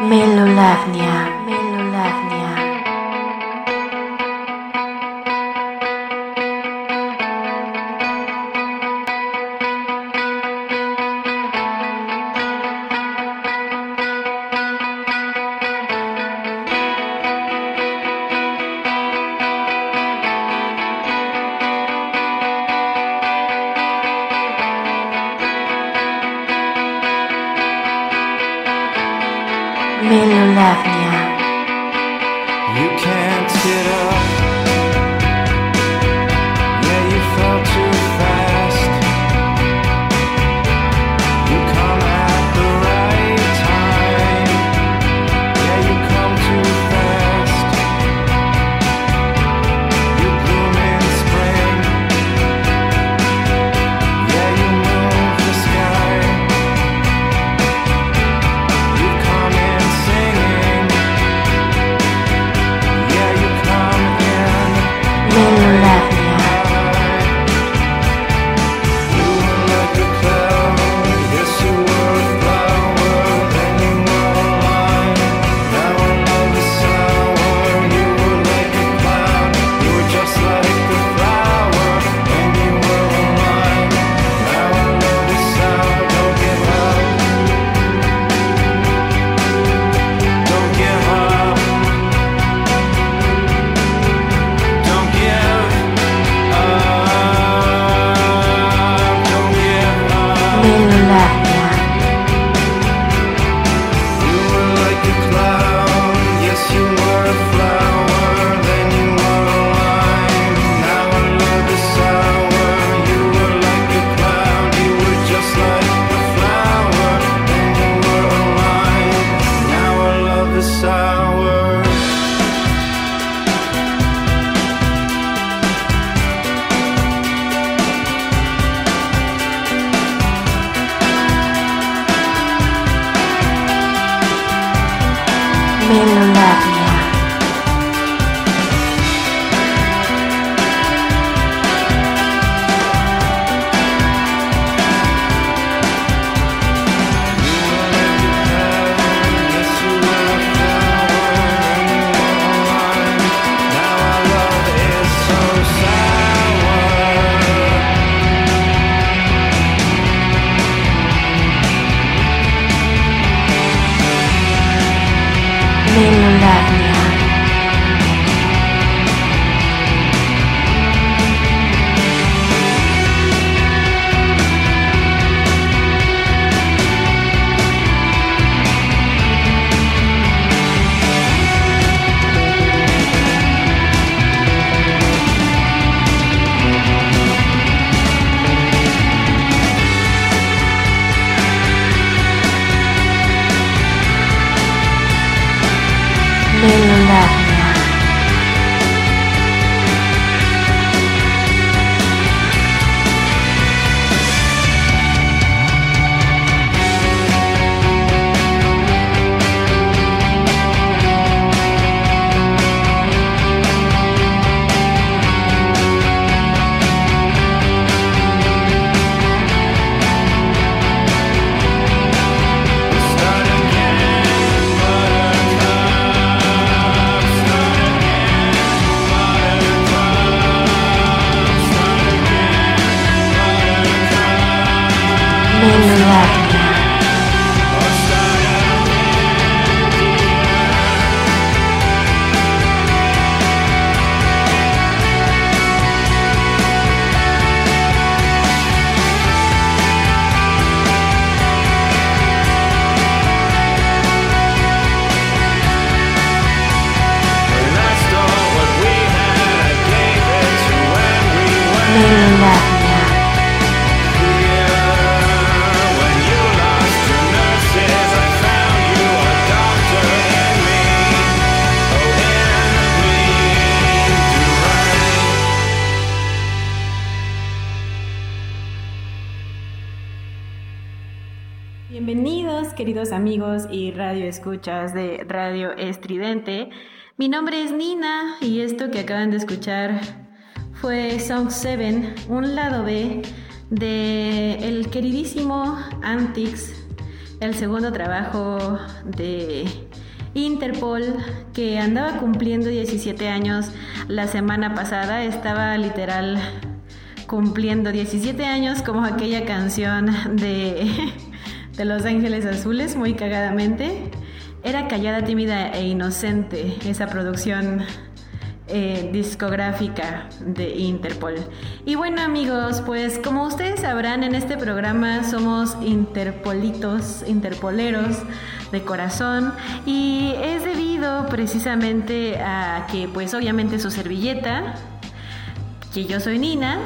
Melolavnia, Melolavnia. 7, un lado B de el queridísimo Antics el segundo trabajo de Interpol, que andaba cumpliendo 17 años la semana pasada, estaba literal cumpliendo 17 años como aquella canción de, de Los Ángeles Azules, muy cagadamente. Era callada, tímida e inocente esa producción eh, discográfica de Interpol. Y bueno amigos, pues como ustedes sabrán en este programa somos interpolitos, interpoleros de corazón y es debido precisamente a que pues obviamente su servilleta, que yo soy Nina,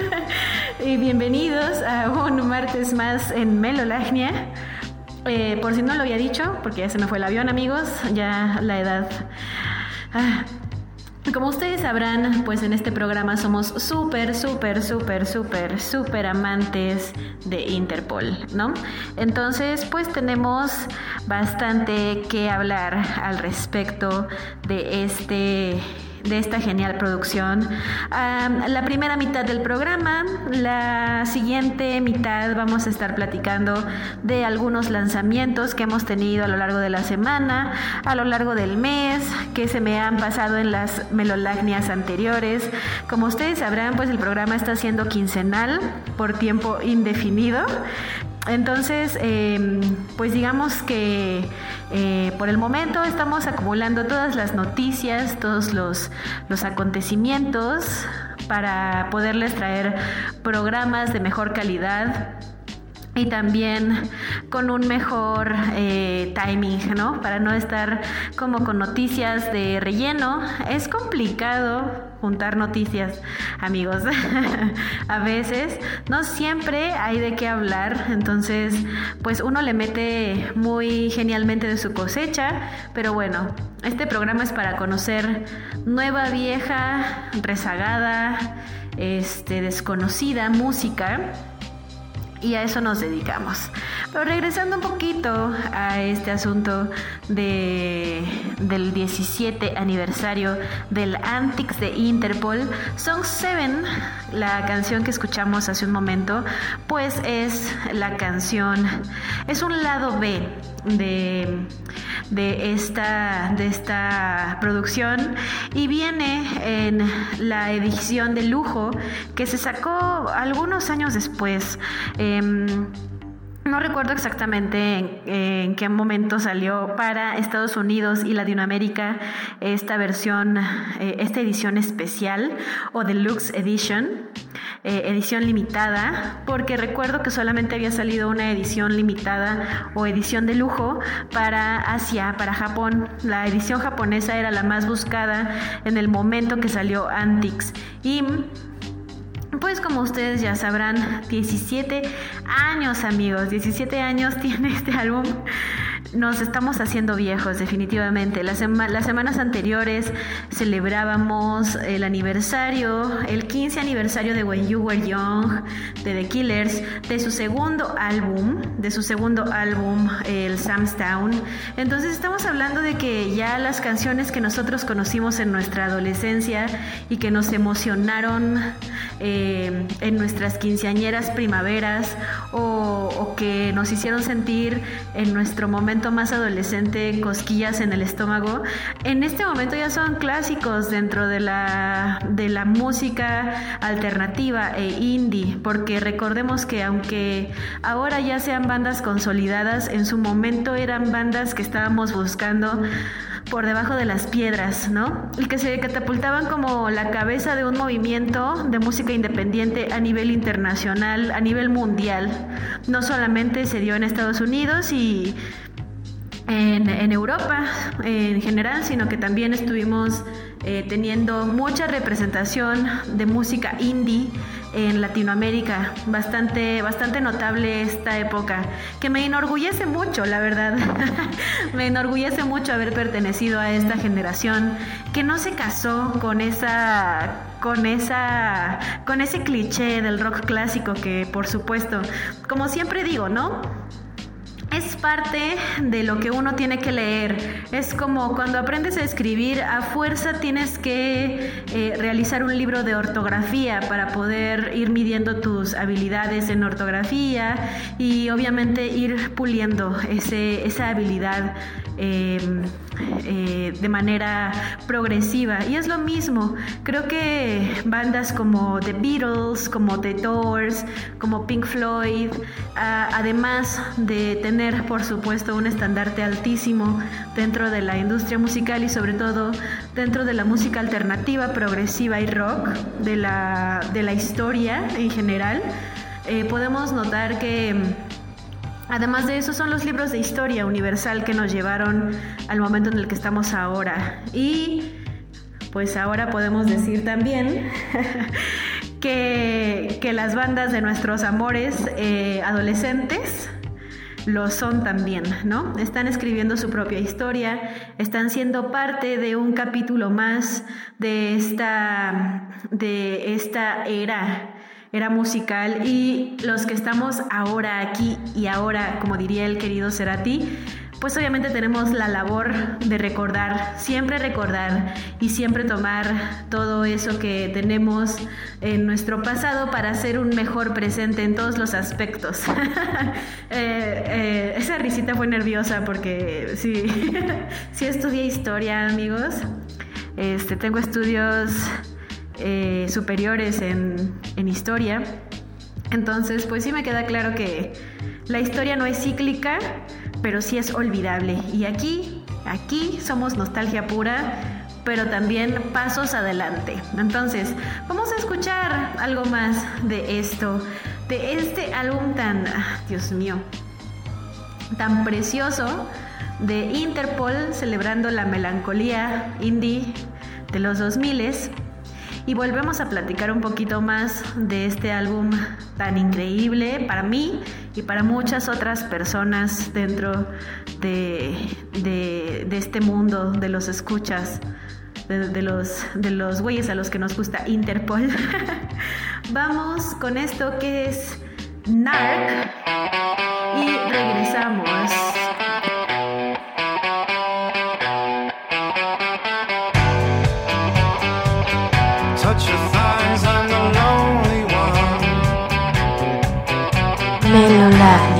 y bienvenidos a un martes más en Melolagnia. Eh, por si no lo había dicho, porque ya se me fue el avión amigos, ya la edad... Ah, como ustedes sabrán, pues en este programa somos súper, súper, súper, súper, súper amantes de Interpol, ¿no? Entonces, pues tenemos bastante que hablar al respecto de este de esta genial producción. la primera mitad del programa, la siguiente mitad vamos a estar platicando de algunos lanzamientos que hemos tenido a lo largo de la semana, a lo largo del mes, que se me han pasado en las melolagnias anteriores. Como ustedes sabrán, pues el programa está siendo quincenal por tiempo indefinido. Entonces, em, pues digamos que eh, por el momento estamos acumulando todas las noticias, todos los, los acontecimientos para poderles traer programas de mejor calidad y también con un mejor eh, timing, ¿no? Para no estar como con noticias de relleno. Es complicado juntar noticias, amigos. a veces, no siempre hay de qué hablar, entonces, pues uno le mete muy genialmente de su cosecha, pero bueno, este programa es para conocer nueva, vieja, rezagada, este, desconocida música y a eso nos dedicamos. Pero regresando un poquito a este asunto de, del 17 aniversario del Antics de Interpol, Song 7, la canción que escuchamos hace un momento, pues es la canción, es un lado B de, de, esta, de esta producción y viene en la edición de lujo que se sacó algunos años después. Em, no recuerdo exactamente en, qué momento salió para Estados Unidos y Latinoamérica esta versión, eh, esta edición especial o deluxe edition, eh, edición limitada, porque recuerdo que solamente había salido una edición limitada o edición de lujo para Asia, para Japón. La edición japonesa era la más buscada en el momento que salió Antiques y pues como ustedes ya sabrán, 17 años amigos, 17 años tiene este álbum nos estamos haciendo viejos, definitivamente. Las, semanas anteriores celebrábamos el aniversario, el 15 aniversario de When You Were Young, de The Killers, de su segundo álbum, de su segundo álbum, el Sam's Town. Entonces estamos hablando de que ya las canciones que nosotros conocimos en nuestra adolescencia y que nos emocionaron eh, en nuestras quinceañeras primaveras o, o que nos hicieron sentir en nuestro momento más adolescente, cosquillas en el estómago, en este momento ya son clásicos dentro de la, de la música alternativa e indie, porque recordemos que aunque ahora ya sean bandas consolidadas, en su momento eran bandas que estábamos buscando por debajo de las piedras, ¿no? Y que se catapultaban como la cabeza de un movimiento de música independiente a nivel internacional, a nivel mundial. No solamente se dio en Estados Unidos y en, Europa en general, sino que también estuvimos eh, teniendo mucha representación de música indie en Latinoamérica, bastante, bastante notable esta época, que me enorgullece mucho, la verdad. me enorgullece mucho haber pertenecido a esta generación que no se casó con esa con esa con ese cliché del rock clásico que por supuesto, como siempre digo, ¿no? Es parte de lo que uno tiene que leer. Es como cuando aprendes a escribir, a fuerza tienes que eh, realizar un libro de ortografía para poder ir midiendo tus habilidades en ortografía y obviamente ir puliendo ese, esa habilidad eh, eh, de manera progresiva. Y es lo mismo, creo que bandas como The Beatles, como The Doors, como Pink Floyd, además de tener por supuesto un estandarte altísimo dentro de la industria musical y sobre todo dentro de la música alternativa, progresiva y rock, de la, de la historia en general, eh, podemos notar que Además de eso son los libros de historia universal que nos llevaron al momento en el que estamos ahora. Y pues ahora podemos decir también que, que las bandas de nuestros amores eh, adolescentes lo son también, ¿no? Están escribiendo su propia historia, están siendo parte de un capítulo más de esta, de esta era era musical y los que estamos ahora aquí y ahora, como diría el querido Cerati, pues obviamente tenemos la labor de recordar, siempre recordar y siempre tomar todo eso que tenemos en nuestro pasado para hacer un mejor presente en todos los aspectos. Eh, eh, esa risita fue nerviosa porque sí, sí estudié historia, amigos. Este, tengo estudios eh, superiores en, en historia. Entonces, pues sí me queda claro que la historia no es cíclica, pero sí es olvidable. Y aquí, aquí somos nostalgia pura, pero también pasos adelante. Entonces, vamos a escuchar algo más de esto, de este álbum tan, ah, Dios mío, tan precioso de Interpol celebrando la melancolía indie de los 2000 y volvemos a platicar un poquito más de este álbum tan increíble para mí y para muchas otras personas dentro de, de, este mundo de los escuchas. De, de, los, de los güeyes a los que nos gusta Interpol. Vamos con esto que es Narc y regresamos. Melolab.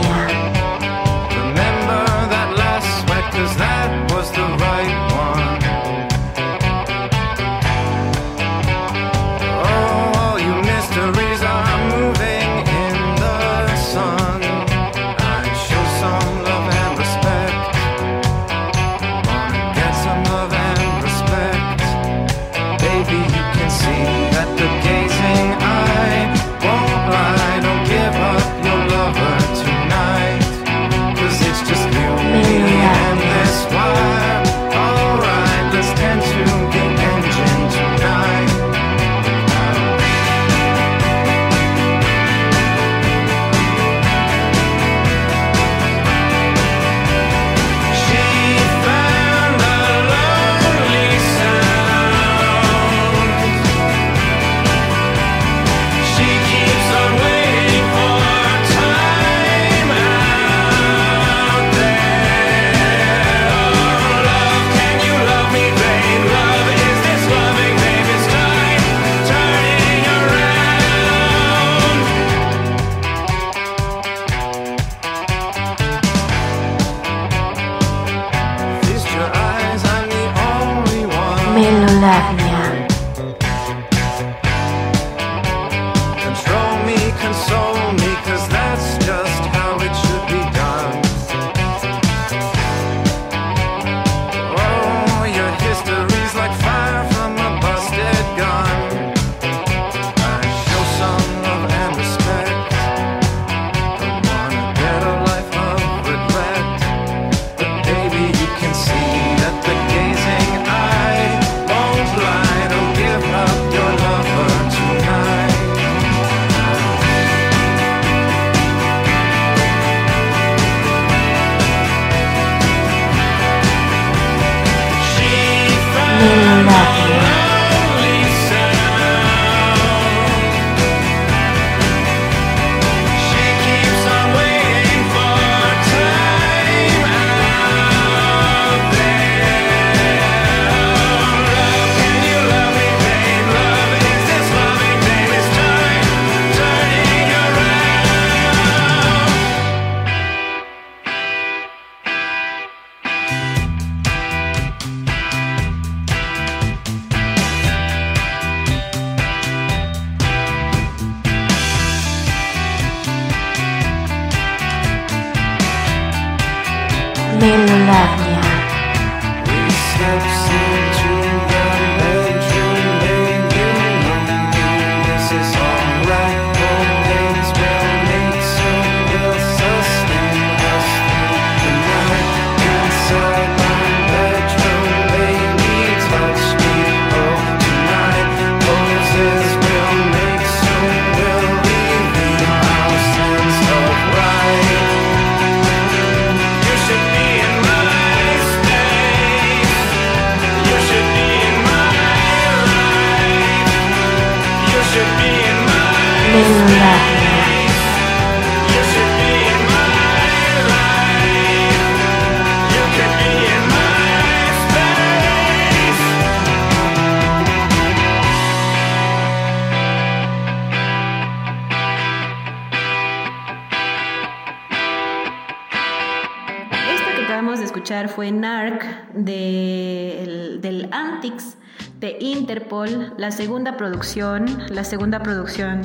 Interpol, la segunda producción, la segunda producción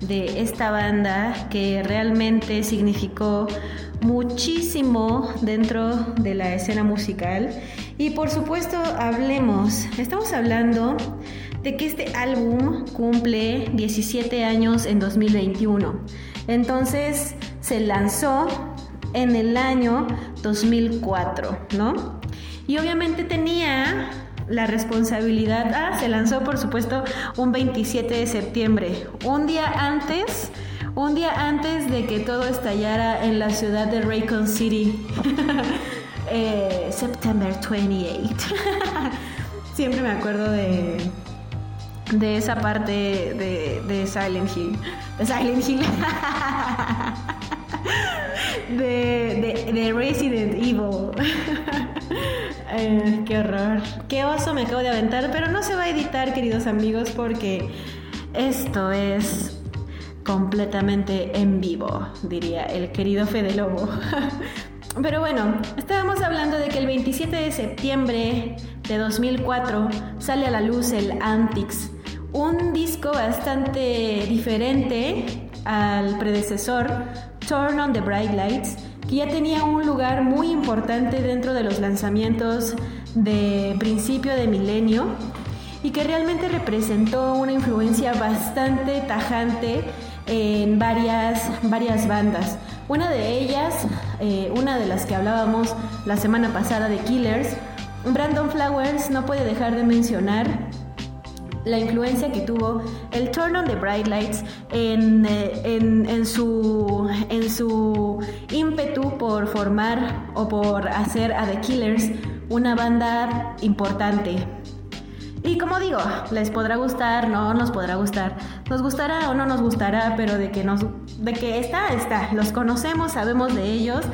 de esta banda que realmente significó muchísimo dentro de la escena musical. Y por supuesto, hablemos, estamos hablando de que este álbum cumple 17 años en 2021. Entonces se lanzó en el año 2004, ¿no? Y obviamente tenía la responsabilidad, ah, se lanzó por supuesto un 27 de septiembre, un día antes, un día antes de que todo estallara en la ciudad de Raycon City, eh, September 28. Siempre me acuerdo de, de esa parte de, de Silent Hill. De Silent Hill. de, de, de Resident Evil. Eh, qué horror. Qué oso me acabo de aventar, pero no se va a editar, queridos amigos, porque esto es completamente en vivo, diría el querido Fede Lobo. Pero bueno, estábamos hablando de que el 27 de septiembre de 2004 sale a la luz el Antics, un disco bastante diferente al predecesor Turn on the Bright Lights, que ya tenía un lugar muy importante dentro de los lanzamientos de principio de milenio y que realmente representó una influencia bastante tajante en varias, varias bandas. Una de ellas, eh, una de las que hablábamos la semana pasada de Killers, Brandon Flowers no puede dejar de mencionar la influencia que tuvo el Turn on the Bright Lights en, eh, su, en ímpetu por formar o por hacer a The Killers una banda importante. Y como digo, les podrá gustar, no nos podrá gustar, nos gustará o no nos gustará, pero de que nos, está, está, los conocemos, sabemos de ellos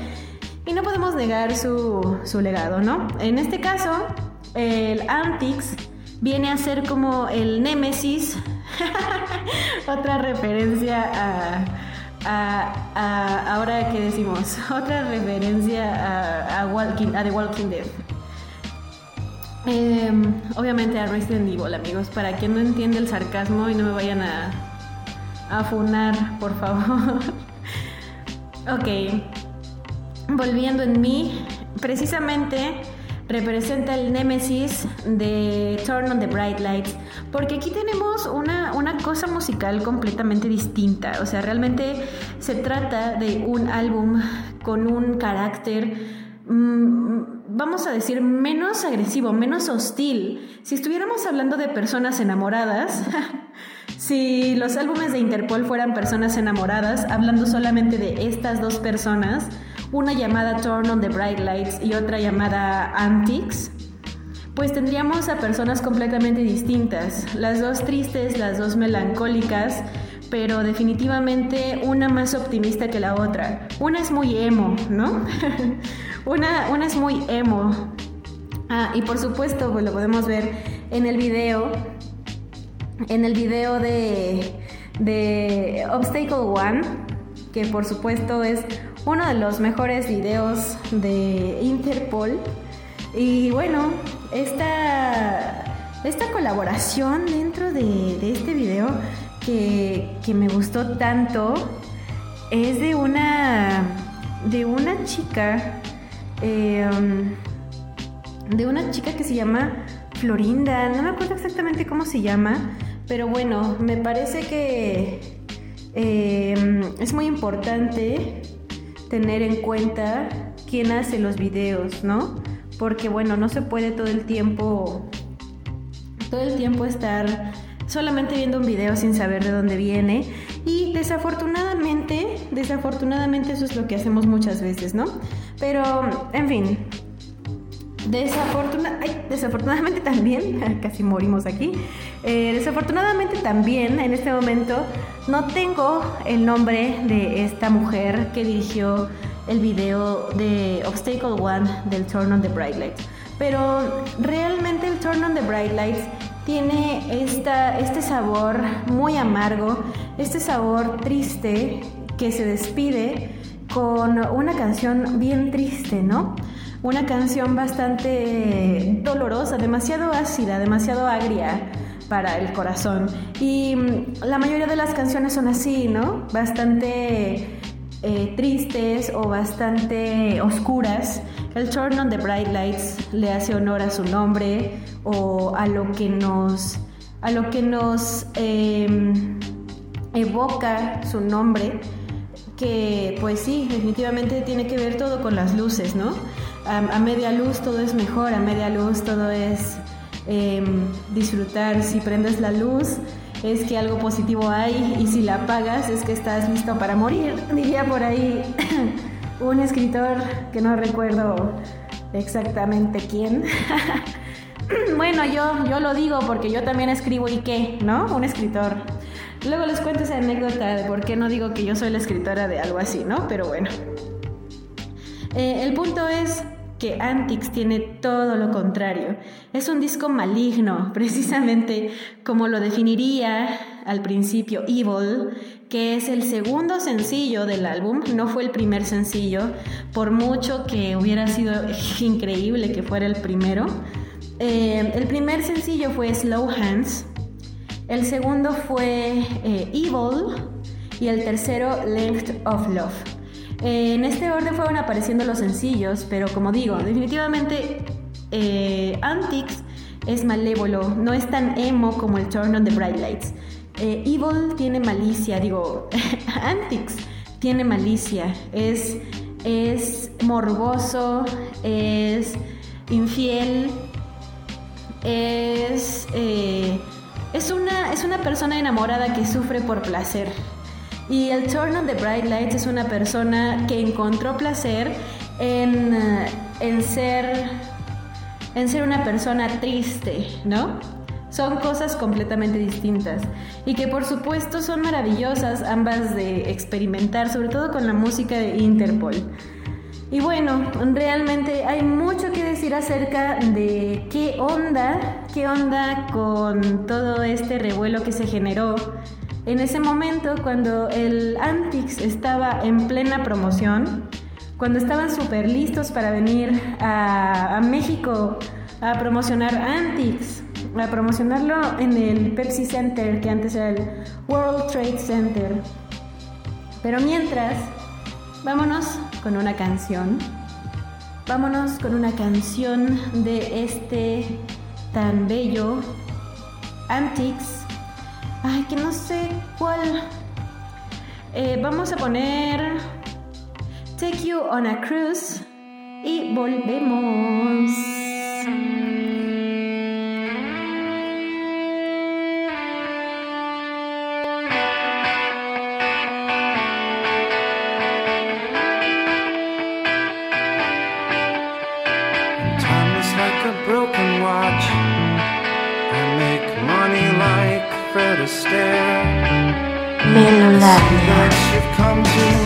y no podemos negar su legado, ¿no? En este caso, el Antics viene a ser como el Némesis, otra referencia a, a- a- ahora que decimos, otra referencia a, a Walking, The Walking Dead. Eh, obviamente a Resident Evil, amigos, para quien no entiende el sarcasmo y no me vayan a, a funar, por favor. ok, volviendo en mí, precisamente representa el némesis de Turn on the Bright Lights, porque aquí tenemos una, una cosa musical completamente distinta, o sea, realmente se trata de un álbum con un carácter mm, vamos a decir, menos agresivo, menos hostil. Si estuviéramos hablando de personas enamoradas, si los álbumes de Interpol fueran personas enamoradas, hablando solamente de estas dos personas, una llamada Turn on the Bright Lights y otra llamada Antics, pues tendríamos a personas completamente distintas, las dos tristes, las dos melancólicas, pero definitivamente una más optimista que la otra. Una es muy emo, ¿no? una, una es muy emo. Ah, y por supuesto, pues lo podemos ver en el video, en el video de, de Obstacle One, que por supuesto es uno de los mejores videos de Interpol. Y bueno, esta, esta colaboración dentro de, este video que, que me gustó tanto es de una, de una chica, eh, de una chica que se llama Florinda, no me acuerdo exactamente cómo se llama, pero bueno, me parece que eh, es muy importante tener en cuenta quién hace los videos, ¿no? Porque bueno, no se puede todo el tiempo, todo el tiempo estar solamente viendo un video sin saber de dónde viene. Y desafortunadamente, desafortunadamente eso es lo que hacemos muchas veces, ¿no? Pero, en fin, Desafortuna- desafortunadamente también, casi morimos aquí, eh, desafortunadamente también en este momento no tengo el nombre de esta mujer que dirigió el video de Obstacle One del Turn on the Bright Lights. Pero realmente el Turn on the Bright Lights tiene esta, este sabor muy amargo, este sabor triste que se despide con una canción bien triste, ¿no? una canción bastante dolorosa, demasiado ácida, demasiado agria para el corazón. Y mm, la mayoría de las canciones son así, ¿no? Bastante eh, tristes o bastante oscuras. El Turn on the Bright Lights le hace honor a su nombre o a lo que nos, a lo que nos em, evoca su nombre, que pues sí, definitivamente tiene que ver todo con las luces, ¿no? A, a media luz todo es mejor, a media luz todo es em, disfrutar. Si prendes la luz es que algo positivo hay y si la apagas es que estás listo para morir. Diría por ahí un escritor que no recuerdo exactamente quién. bueno, yo, yo lo digo porque yo también escribo y qué, ¿no? Un escritor. Luego les cuento esa anécdota de por qué no digo que yo soy la escritora de algo así, ¿no? Pero bueno. Eh, el punto es que Antics tiene todo lo contrario. Es un disco maligno, precisamente como lo definiría al principio Evil, que es el segundo sencillo del álbum, no fue el primer sencillo, por mucho que hubiera sido increíble que fuera el primero. Eh, el primer sencillo fue Slow Hands, el segundo fue eh, Evil y el tercero Length of Love. Eh, en este orden fueron apareciendo los sencillos, pero como digo, definitivamente eh, Antics es malévolo, no es tan emo como el Turn on the Bright Lights. Eh, Evil tiene malicia, digo, Antics tiene malicia, es, es morboso, es infiel, es, eh, es, una, es una persona enamorada que sufre por placer. Y el Turn on the Bright Lights es una persona que encontró placer en, eh, en, ser, en ser una persona triste, ¿no? Son cosas completamente distintas y que por supuesto son maravillosas ambas de experimentar, sobre todo con la música de Interpol. Y bueno, realmente hay mucho que decir acerca de qué onda, qué onda con todo este revuelo que se generó en ese momento cuando el Antix estaba en plena promoción, cuando estaban súper listos para venir a, a México a promocionar Antix, a promocionarlo en el Pepsi Center, que antes era el World Trade Center. Pero mientras, vámonos con una canción. Vámonos con una canción de este tan bello Antics. Ay, que no sé cuál. Eh, vamos a poner Take You on a Cruise y volvemos. Broken watch. I make money like Fred Astaire. Melolavnia.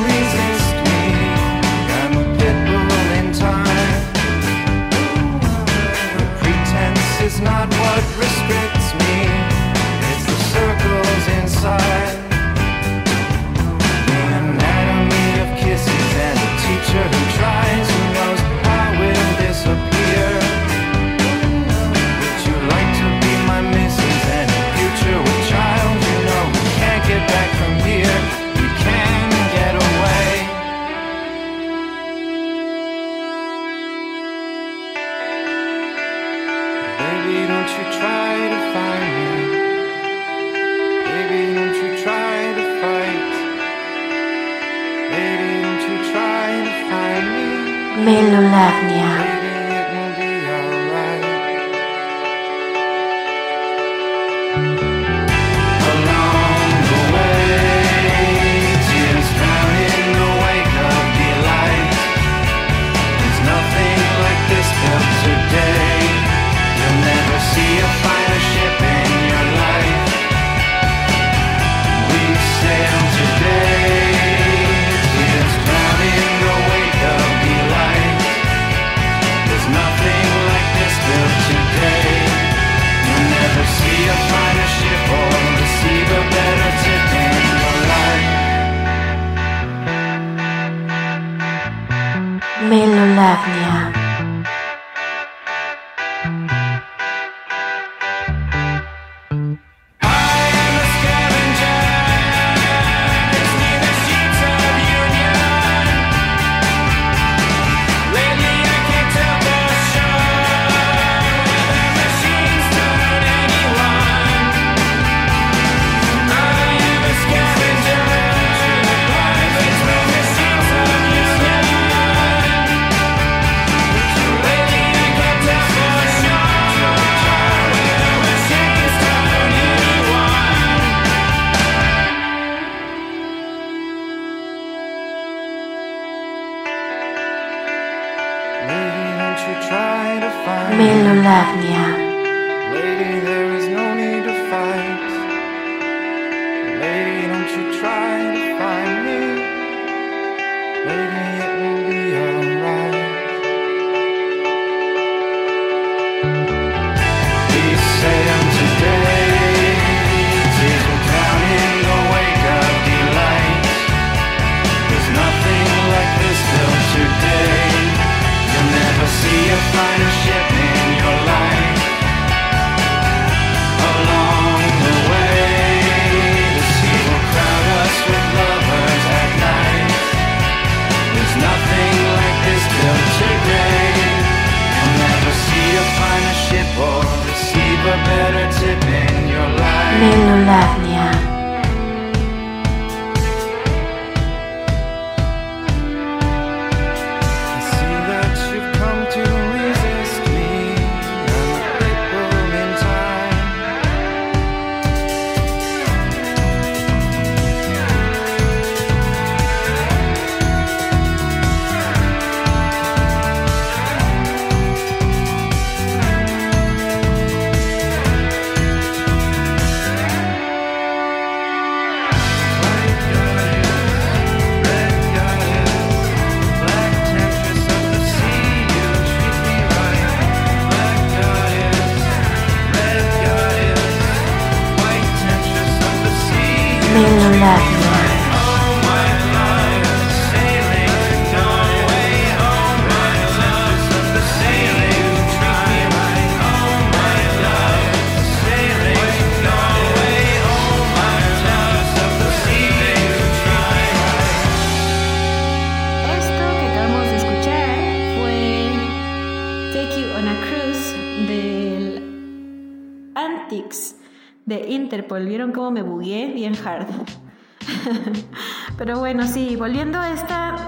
Life. Melolavnia. I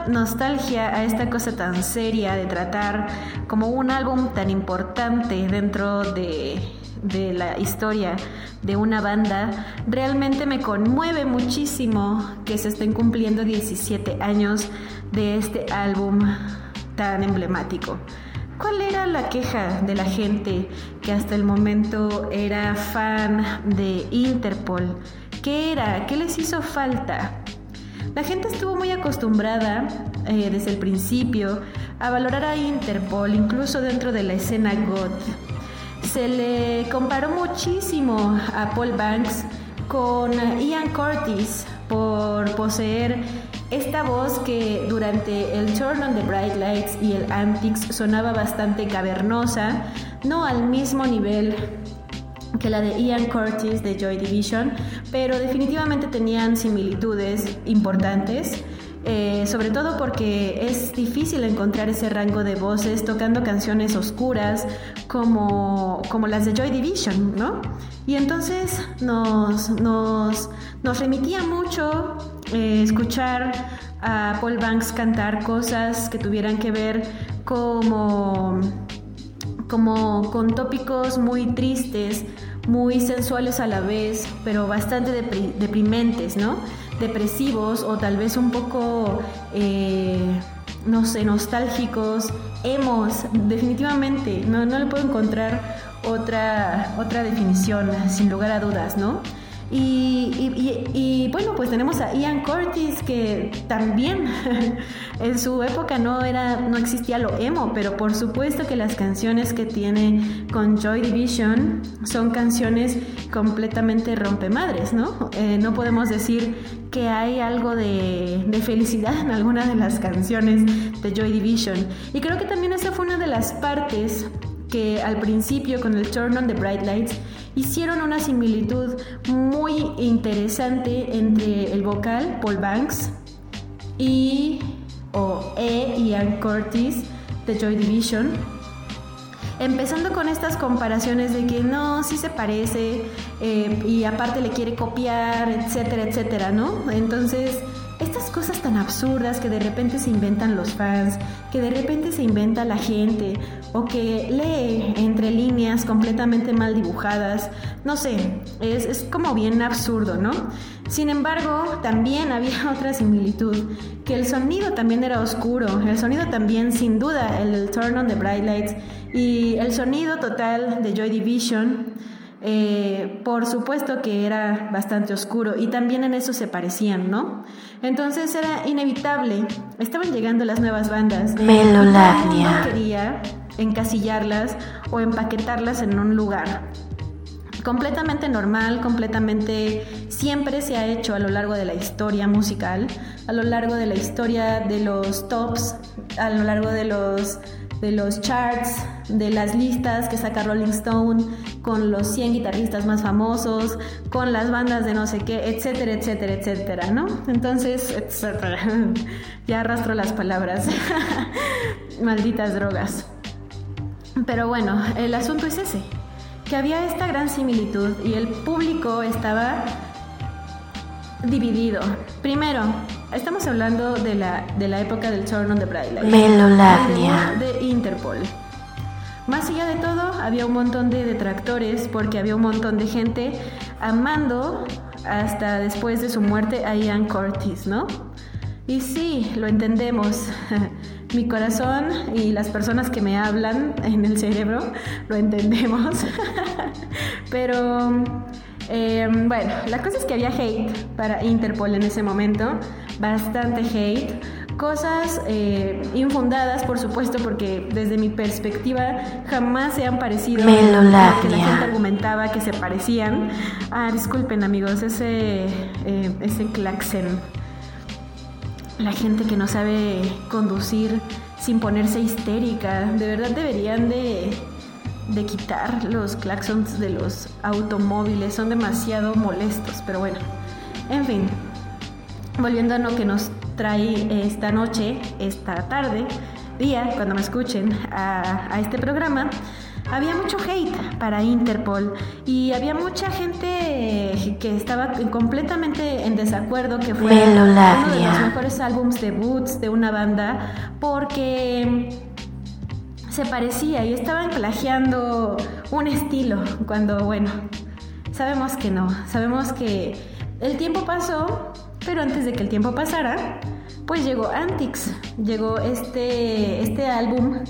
nostalgia, a esta cosa tan seria de tratar como un álbum tan importante dentro de, de la historia de una banda, realmente me conmueve muchísimo que se estén cumpliendo 17 años de este álbum tan emblemático. ¿Cuál era la queja de la gente que hasta el momento era fan de Interpol? ¿Qué era? ¿Qué les hizo falta? La gente estuvo muy acostumbrada eh, desde el principio a valorar a Interpol, incluso dentro de la escena goth. Se le comparó muchísimo a Paul Banks con Ian Curtis por poseer esta voz que durante el Turn on the Bright Lights y el Antics sonaba bastante cavernosa, no al mismo nivel que la de Ian Curtis de Joy Division, pero definitivamente tenían similitudes importantes. eh, sobre todo porque es difícil encontrar ese rango de voces tocando canciones oscuras como, como las de Joy Division, ¿no? Y entonces nos, nos, nos remitía mucho eh, escuchar a Paul Banks cantar cosas que tuvieran que ver como como con tópicos muy tristes, muy sensuales a la vez, pero bastante depri- deprimentes, ¿no? Depresivos o tal vez un poco, eh, no sé, nostálgicos, emos, definitivamente, no, no le puedo encontrar otra, otra definición, sin lugar a dudas, ¿no? Y, bueno, pues tenemos a Ian Curtis que también en su época no era, no existía lo emo, pero por supuesto que las canciones que tiene con Joy Division son canciones completamente rompemadres, ¿no? Eh, no podemos decir que hay algo de, de felicidad en alguna de las canciones de Joy Division. Y creo que también esa fue una de las partes que al principio con el Turn on the Bright Lights hicieron una similitud muy interesante entre el vocal Paul Banks y o E Ian Curtis de Joy Division Empezando con estas comparaciones de que no, sí se parece eh, y aparte le quiere copiar, etcétera, etcétera, ¿no? Entonces, estas cosas tan absurdas que de repente se inventan los fans, que de repente se inventa la gente o que lee entre líneas completamente mal dibujadas, no sé, es, es como bien absurdo, ¿no? Sin embargo, también había otra similitud, que el sonido también era oscuro, el sonido también, sin duda, el del Turn on the Bright Lights Y el sonido total de Joy Division, eh, por supuesto que era bastante oscuro y también en eso se parecían, ¿no? Entonces era inevitable, estaban llegando las nuevas bandas. Melolagnia. No quería encasillarlas o empaquetarlas en un lugar completamente normal, completamente siempre se ha hecho a lo largo de la historia musical, a lo largo de la historia de los tops, a lo largo de los de los charts, de las listas que saca Rolling Stone, con los 100 guitarristas más famosos, con las bandas de no sé qué, etcétera, etcétera, etcétera, ¿no? Entonces, etcétera. ya arrastro las palabras. Malditas drogas. Pero bueno, el asunto es ese que había esta gran similitud y el público estaba dividido. Primero, estamos hablando de la, de la época del Turn on the Bright Light. Melolagnia. De Interpol. Más allá de todo, había un montón de detractores porque había un montón de gente amando hasta después de su muerte a Ian Curtis, ¿no? Y sí, lo entendemos. Mi corazón y las personas que me hablan en el cerebro lo entendemos. Pero eh, bueno, la cosa es que había hate para Interpol en ese momento, bastante hate. Cosas eh, infundadas, por supuesto, porque desde mi perspectiva jamás se han parecido a lo que la gente argumentaba que se parecían. Ah, disculpen amigos, ese, eh, ese claxen la gente que no sabe conducir sin ponerse histérica. De verdad deberían de, de quitar los claxons de los automóviles. Son demasiado molestos. Pero bueno, en fin. Volviendo a lo que nos trae esta noche, esta tarde, día, cuando me escuchen a, a este programa había mucho hate para Interpol y había mucha gente que estaba completamente en desacuerdo que fue uno de los mejores álbums debuts de una banda porque se parecía y estaban plagiando un estilo cuando bueno sabemos que no sabemos que el tiempo pasó pero antes de que el tiempo pasara pues llegó Antics llegó este este álbum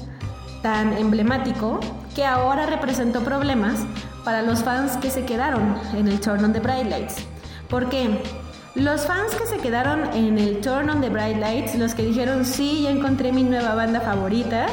tan emblemático que ahora representó problemas para los fans que se quedaron en el Turn on the Bright Lights. ¿Por qué? Los fans que se quedaron en el Turn on the Bright Lights, los que dijeron sí, ya encontré mi nueva banda favorita,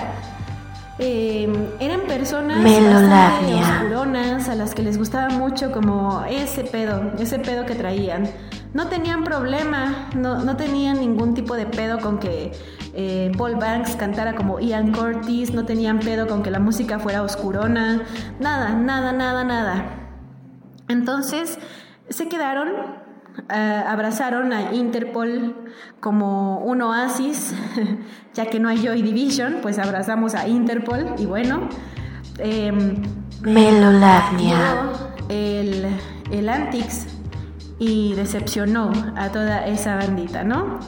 eh, eran personas oscuronas a las que les gustaba mucho como ese pedo, ese pedo que traían. No tenían problema, no, no tenían ningún tipo de pedo con que eh, Paul Banks cantara como Ian Curtis, no tenían pedo con que la música fuera oscurona, nada, nada, nada, nada. Entonces se quedaron, eh, abrazaron a Interpol como un oasis, ya que no hay Joy Division, pues abrazamos a Interpol y bueno. Eh. El, el Antix y decepcionó a toda esa bandita, ¿no?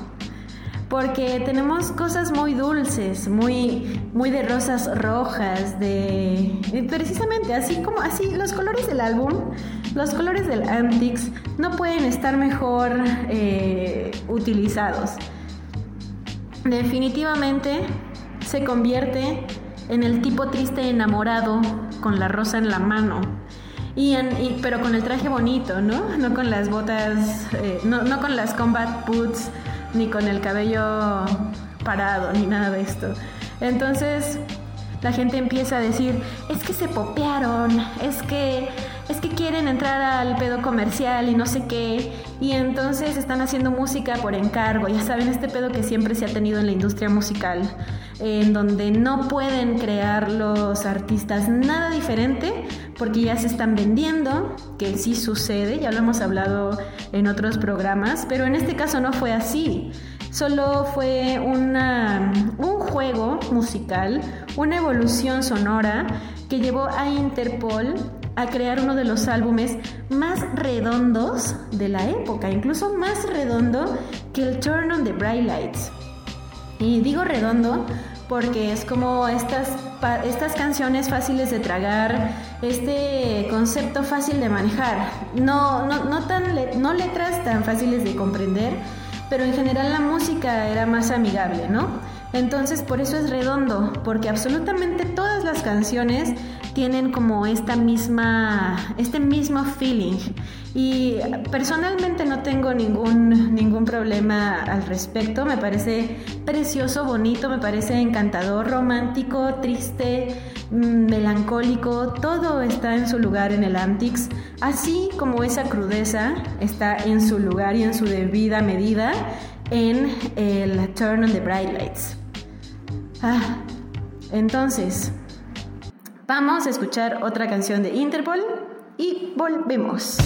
porque tenemos cosas muy dulces, muy, muy de rosas rojas, de precisamente así como así los colores del álbum, los colores del Antics no pueden estar mejor eh, utilizados. Definitivamente se convierte en el tipo triste enamorado con la rosa en la mano. Y, pero con el traje bonito, ¿no? No con las botas, eh, no, no con las combat boots ni con el cabello parado, ni nada de esto. Entonces la gente empieza a decir, es que se popearon, es que, es que quieren entrar al pedo comercial y no sé qué, y entonces están haciendo música por encargo, ya saben, este pedo que siempre se ha tenido en la industria musical, en donde no pueden crear los artistas nada diferente porque ya se están vendiendo, que sí sucede, ya lo hemos hablado en otros programas, pero en este caso no fue así. Solo fue una, un juego musical, una evolución sonora que llevó a Interpol a crear uno de los álbumes más redondos de la época, incluso más redondo que el Turn on the Bright Lights. Y digo redondo porque es como estas, estas canciones fáciles de tragar, este concepto fácil de manejar, no, no, no, tan no letras tan fáciles de comprender, pero en general la música era más amigable, ¿no? Entonces por eso es redondo, porque absolutamente todas las canciones tienen como esta misma, este mismo feeling. Y personalmente no tengo ningún, ningún problema al respecto. Me parece precioso, bonito, me parece encantador, romántico, triste, mm, melancólico. Todo está en su lugar en el Antics. Así como esa crudeza está en su lugar y en su debida medida en el Turn on the Bright Lights. Ah, entonces, Vamos a escuchar otra canción de Interpol y volvemos.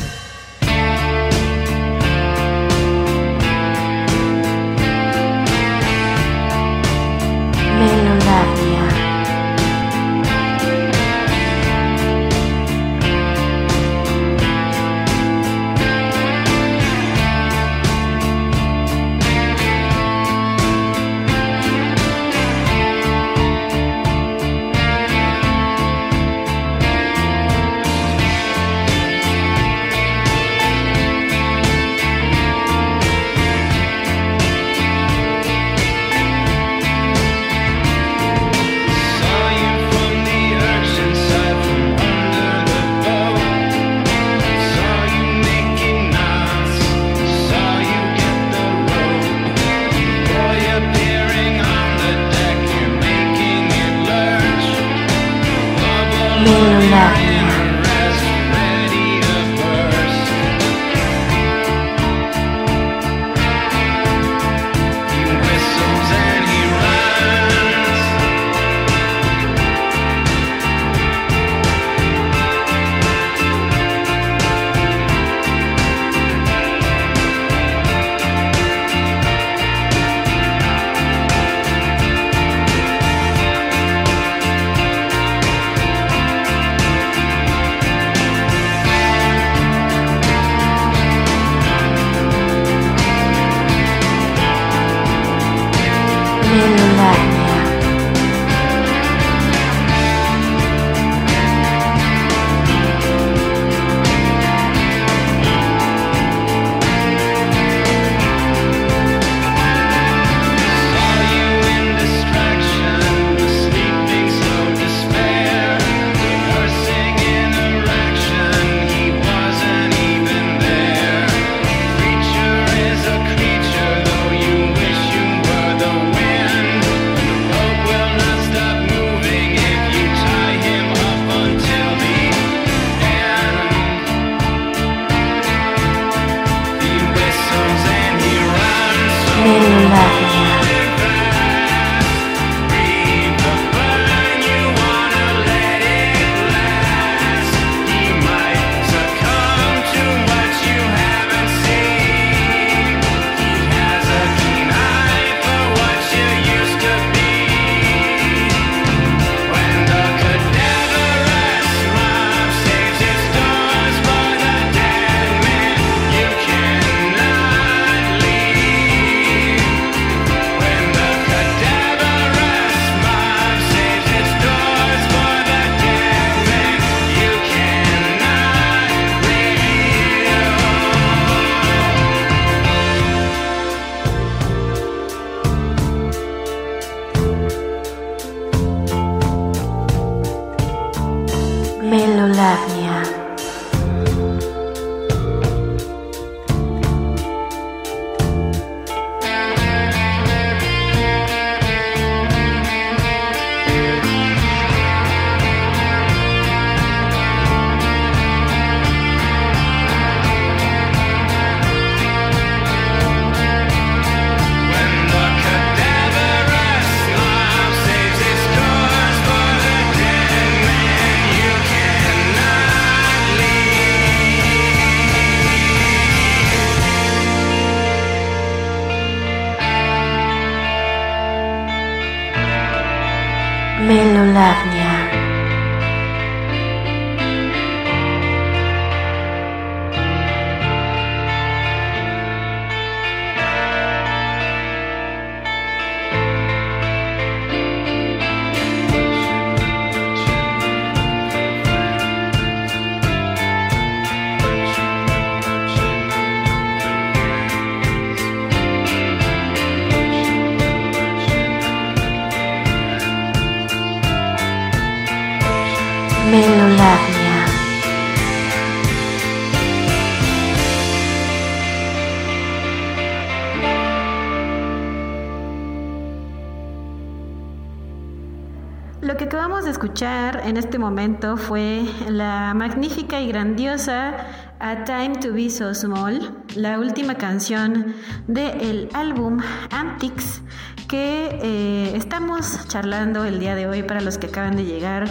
En este momento fue la magnífica y grandiosa A Time to Be So Small, la última canción del álbum Antics que eh, estamos charlando el día de hoy para los que acaban de llegar.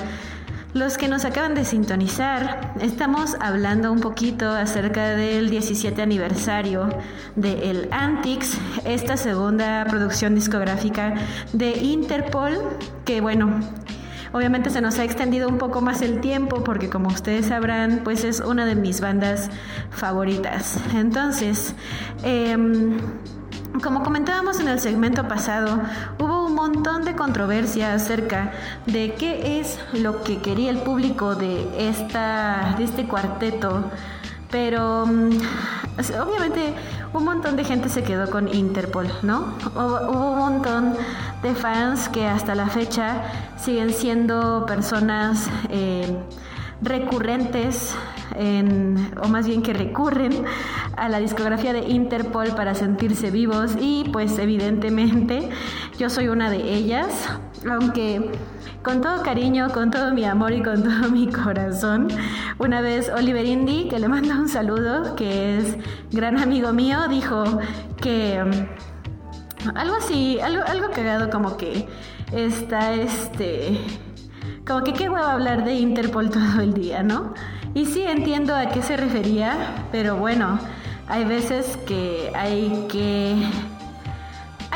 Los que nos acaban de sintonizar, estamos hablando un poquito acerca del 17 aniversario de El Antics, esta segunda producción discográfica de Interpol, que bueno, Obviamente se nos ha extendido un poco más el tiempo porque como ustedes sabrán, pues es una de mis bandas favoritas. Entonces, em, como comentábamos en el segmento pasado, hubo un montón de controversia acerca de qué es lo que quería el público de, esta, de este cuarteto. Pero mm, obviamente un montón de gente se quedó con Interpol, ¿no? Hubo, un montón de fans que hasta la fecha siguen siendo personas eh, recurrentes en, o más bien que recurren a la discografía de Interpol para sentirse vivos y pues evidentemente yo soy una de ellas, aunque con todo cariño, con todo mi amor y con todo mi corazón. Una vez Oliver Indy, que le mando un saludo, que es gran amigo mío, dijo que um, algo así, algo, algo cagado como que está este como que qué huevo hablar de Interpol todo el día, ¿no? Y sí entiendo a qué se refería, pero bueno, hay veces que hay que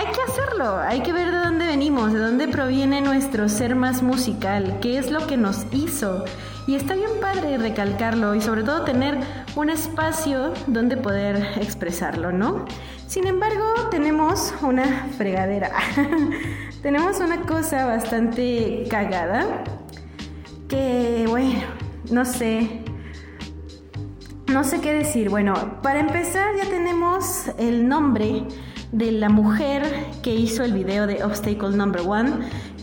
hay que hacerlo, hay que ver de dónde venimos, de dónde proviene nuestro ser más musical, qué es lo que nos hizo. Y está bien padre recalcarlo y sobre todo tener un espacio donde poder expresarlo, ¿no? Sin embargo, tenemos una fregadera. tenemos una cosa bastante cagada que, bueno, no sé. No sé qué decir. Bueno, para empezar ya tenemos el nombre de la mujer que hizo el video de Obstacle Number One,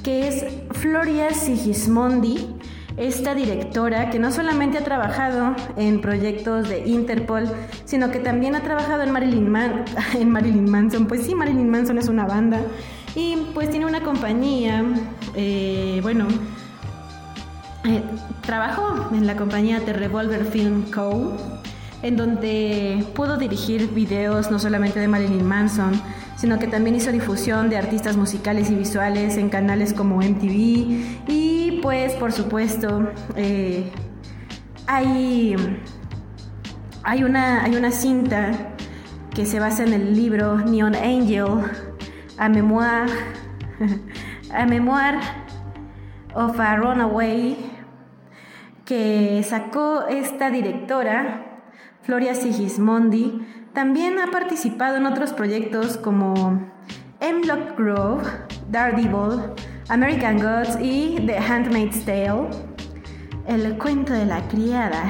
que es Floria Sigismondi, esta directora que no solamente ha trabajado en proyectos de Interpol, sino que también ha trabajado en Marilyn, Man en Marilyn Manson. Pues sí, Marilyn Manson es una banda y pues tiene una compañía, eh, bueno, eh, trabajó en la compañía The Revolver Film Co en donde pudo dirigir videos no solamente de Marilyn Manson, sino que también hizo difusión de artistas musicales y visuales en canales como MTV y pues por supuesto eh, hay, hay, una, hay una cinta que se basa en el libro Neon Angel, a memoir, a memoir of a Runaway, que sacó esta directora Floria Sigismondi, también ha participado en otros proyectos como Hemlock Grove, Daredevil, American Gods y The Handmaid's Tale, El cuento de la criada.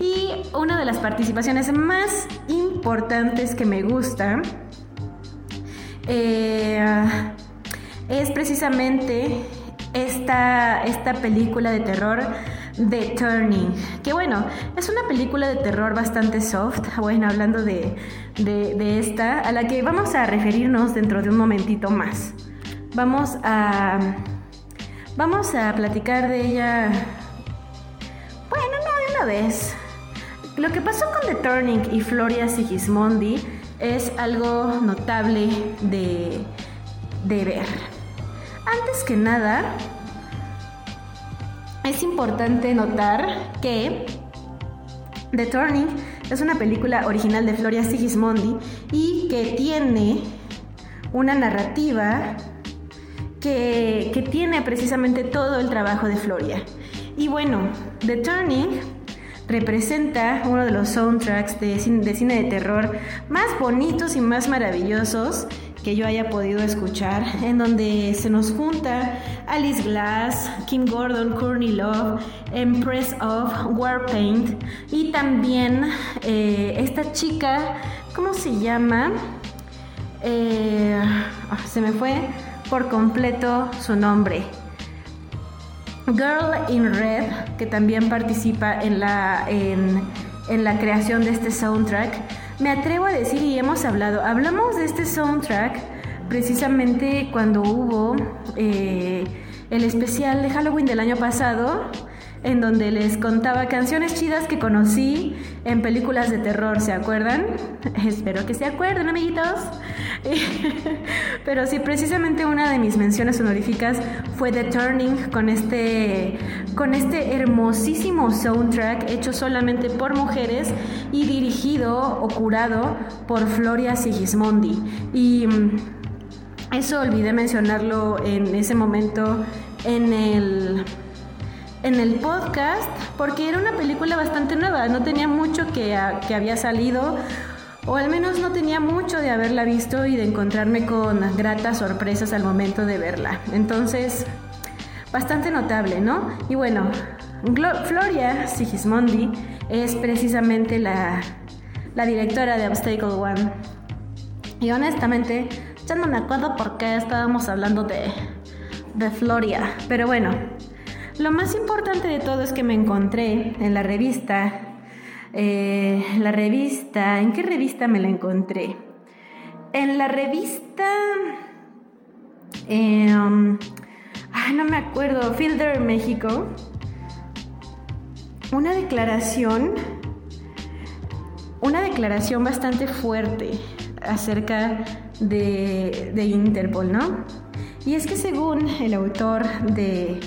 Y una de las participaciones más importantes que me gusta eh, es precisamente esta, esta película de terror The Turning, que bueno, es una película de terror bastante soft, bueno, hablando de, de, esta, a la que vamos a referirnos dentro de un momentito más. Vamos a, vamos a platicar de ella, bueno, no de una vez. Lo que pasó con The Turning y Floria Sigismondi es algo notable de, de ver. Antes que nada, es importante notar que The Turning es una película original de Floria Sigismondi y que tiene una narrativa que, que, tiene precisamente todo el trabajo de Floria. Y bueno, The Turning representa uno de los soundtracks de cine, de cine de terror más bonitos y más maravillosos que yo haya podido escuchar, en donde se nos junta Alice Glass, Kim Gordon, Courtney Love, Empress of Warpaint y también eh, esta chica, ¿cómo se llama? Eh, ah, se me fue por completo su nombre. Girl in Red, que también participa en la, en, en la creación de este soundtrack. Me atrevo a decir, y hemos hablado, hablamos de este soundtrack precisamente cuando hubo eh, el especial de Halloween del año pasado, en donde les contaba canciones chidas que conocí en películas de terror, ¿se acuerdan? Espero que se acuerden, amiguitos. Pero sí, precisamente una de mis menciones honoríficas fue The Turning con este, con este hermosísimo soundtrack hecho solamente por mujeres y dirigido o curado por Floria Sigismondi. Y mm, eso olvidé mencionarlo en ese momento en el en el podcast porque era una película bastante nueva, no tenía mucho que, había salido o al menos no tenía mucho de haberla visto y de encontrarme con gratas sorpresas al momento de verla. Entonces, bastante notable, ¿no? Y bueno, Glo Floria Sigismondi es precisamente la, directora de Obstacle One. Y honestamente, ya no me acuerdo por qué estábamos hablando de Floria. Pero bueno, lo más importante de todo es que me encontré en la revista, eh, la revista, ¿en qué revista me la encontré? En la revista, eh, um, no me acuerdo, Fielder México, una declaración, una declaración bastante fuerte acerca de, de Interpol, ¿no? Y es que según el autor de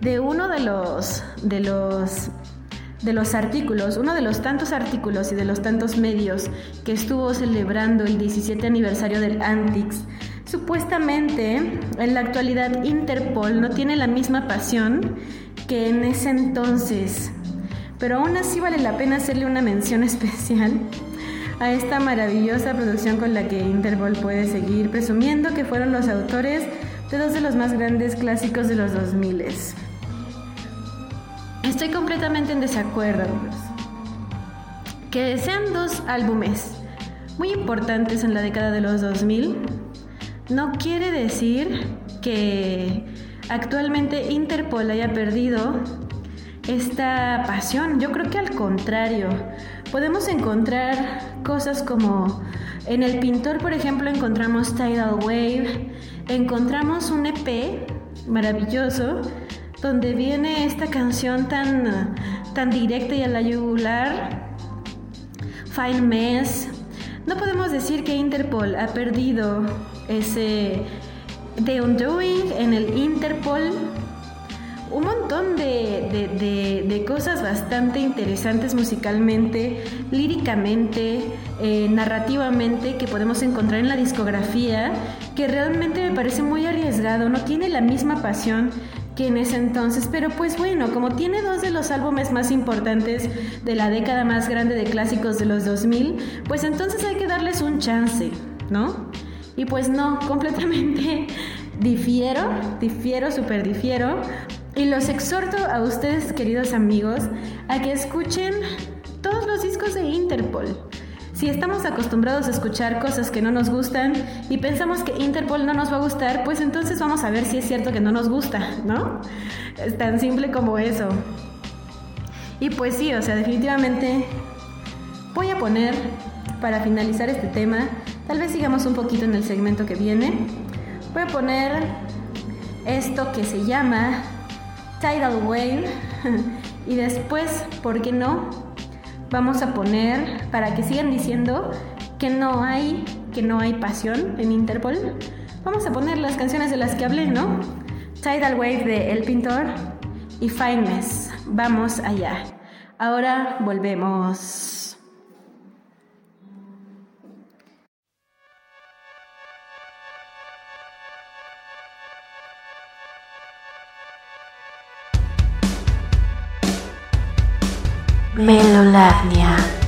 de uno de los, de los, de los artículos, uno de los tantos artículos y de los tantos medios que estuvo celebrando el 17 aniversario del Antix, supuestamente en la actualidad Interpol no tiene la misma pasión que en ese entonces, pero aún así vale la pena hacerle una mención especial a esta maravillosa producción con la que Interpol puede seguir presumiendo que fueron los autores de dos de los más grandes clásicos de los 2000. Estoy completamente en desacuerdo, amigos. Que sean dos álbumes muy importantes en la década de los 2000 no quiere decir que actualmente Interpol haya perdido esta pasión. Yo creo que al contrario, podemos encontrar cosas como en el pintor, por ejemplo, encontramos Tidal Wave, encontramos un EP maravilloso donde viene esta canción tan, tan directa y a la yugular, Fine Mess. No podemos decir que Interpol ha perdido ese The Undoing en el Interpol. Un montón de, de, de, cosas bastante interesantes musicalmente, líricamente, eh, narrativamente que podemos encontrar en la discografía, que realmente me parece muy arriesgado, no tiene la misma pasión que en ese entonces, pero pues bueno, como tiene dos de los álbumes más importantes de la década más grande de clásicos de los 2000, pues entonces hay que darles un chance, ¿no? Y pues no, completamente difiero, difiero, súper difiero, y los exhorto a ustedes, queridos amigos, a que escuchen todos los discos de Interpol. Si estamos acostumbrados a escuchar cosas que no nos gustan y pensamos que Interpol no nos va a gustar, pues entonces vamos a ver si es cierto que no nos gusta, ¿no? Es tan simple como eso. Y pues sí, o sea, definitivamente voy a poner, para finalizar este tema, tal vez sigamos un poquito en el segmento que viene, voy a poner esto que se llama Tidal Wave y después, ¿por qué no? Vamos a poner para que sigan diciendo que no hay que no hay pasión en Interpol. Vamos a poner las canciones de las que hablé, ¿no? Tidal Wave de El Pintor y Fine Mess. Vamos allá. Ahora volvemos. Melolavnia. Melolavnia.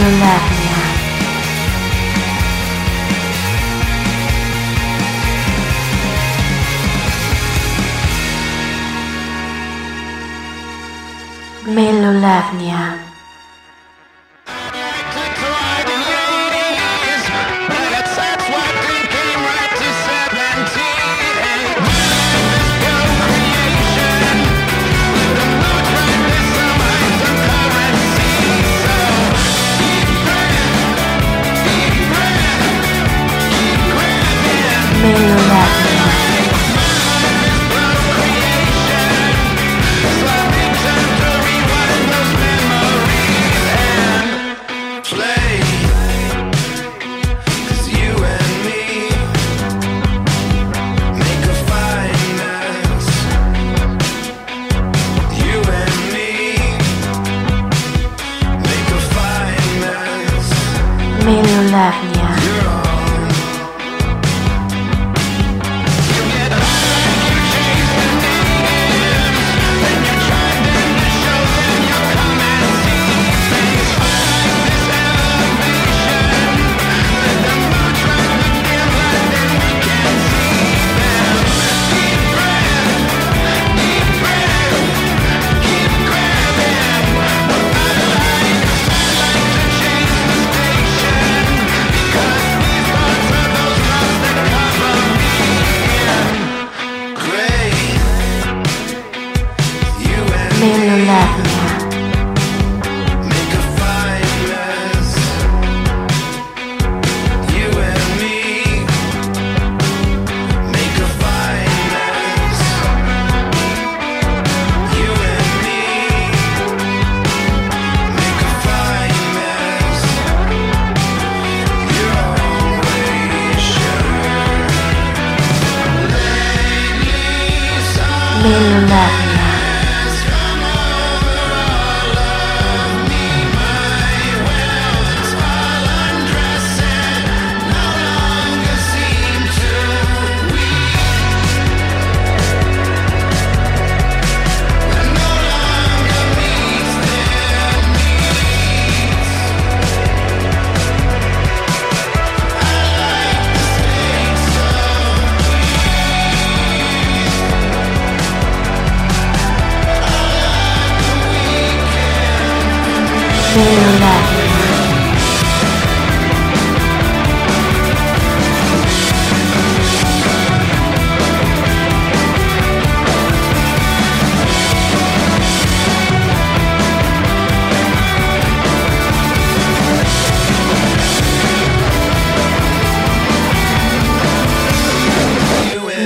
Megalomania. Melolavnia.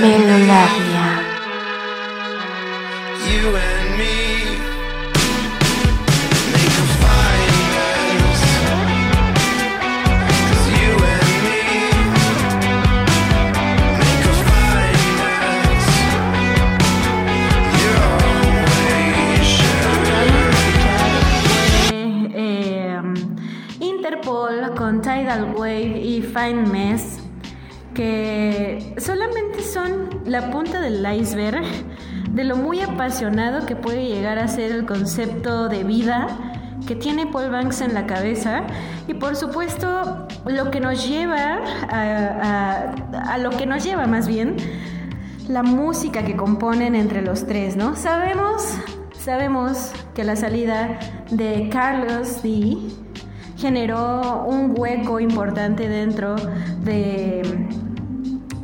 Melolavnia. Del iceberg de lo muy apasionado que puede llegar a ser el concepto de vida que tiene Paul Banks en la cabeza y por supuesto lo que nos lleva a, a- a lo que nos lleva más bien la música que componen entre los tres, ¿no? Sabemos, sabemos que la salida de Carlos D generó un hueco importante dentro de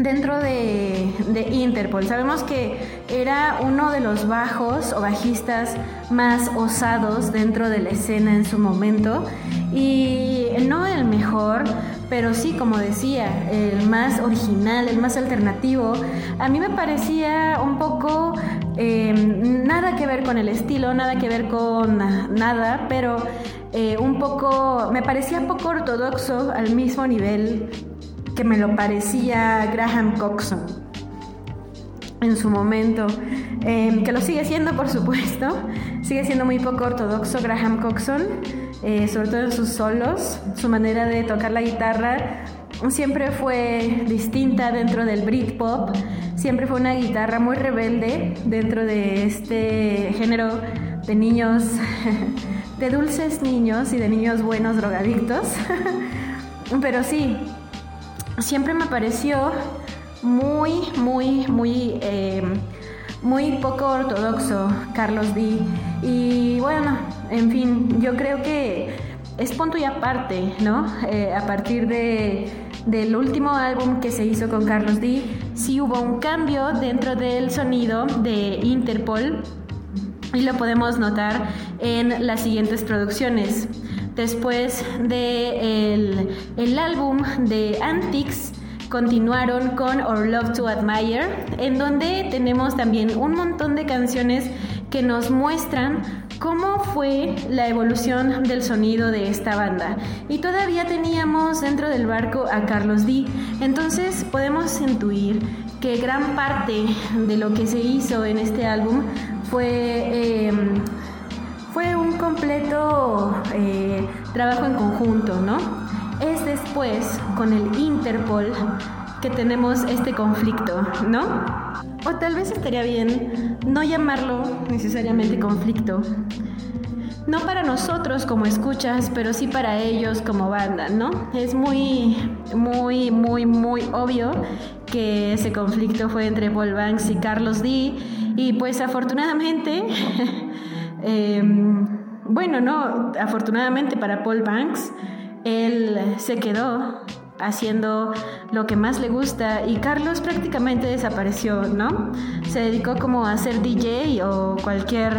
dentro de, de Interpol. Sabemos que era uno de los bajos o bajistas más osados dentro de la escena en su momento y no el mejor, pero sí, como decía, el más original, el más alternativo. A mí me parecía un poco eh, nada que ver con el estilo, nada que ver con nada, pero eh, un poco, me parecía poco ortodoxo al mismo nivel que me lo parecía Graham Coxon en su momento, eh, que lo sigue siendo por supuesto, sigue siendo muy poco ortodoxo Graham Coxon, eh, sobre todo en sus solos, su manera de tocar la guitarra siempre fue distinta dentro del Britpop, siempre fue una guitarra muy rebelde dentro de este género de niños, de dulces niños y de niños buenos drogadictos, pero sí, siempre me pareció muy, muy, muy, eh, muy poco ortodoxo Carlos D. Y bueno, en fin, yo creo que es punto y aparte, ¿no? Eh, a partir de, del último álbum que se hizo con Carlos D, sí hubo un cambio dentro del sonido de Interpol y lo podemos notar en las siguientes producciones. Después de el, álbum de Antics, continuaron con Our Love to Admire, en donde tenemos también un montón de canciones que nos muestran cómo fue la evolución del sonido de esta banda. Y todavía teníamos dentro del barco a Carlos D. Entonces podemos intuir que gran parte de lo que se hizo en este álbum fue, eh, fue un completo eh, trabajo en conjunto, ¿no? Es después con el Interpol que tenemos este conflicto, ¿no? O tal vez estaría bien no llamarlo necesariamente conflicto. No para nosotros como escuchas, pero sí para ellos como banda, ¿no? Es muy, muy, muy, muy obvio que ese conflicto fue entre Paul Banks y Carlos D. Y pues afortunadamente, eh, bueno, no, afortunadamente para Paul Banks, él se quedó haciendo lo que más le gusta y Carlos prácticamente desapareció, ¿no? Se dedicó como a ser DJ o cualquier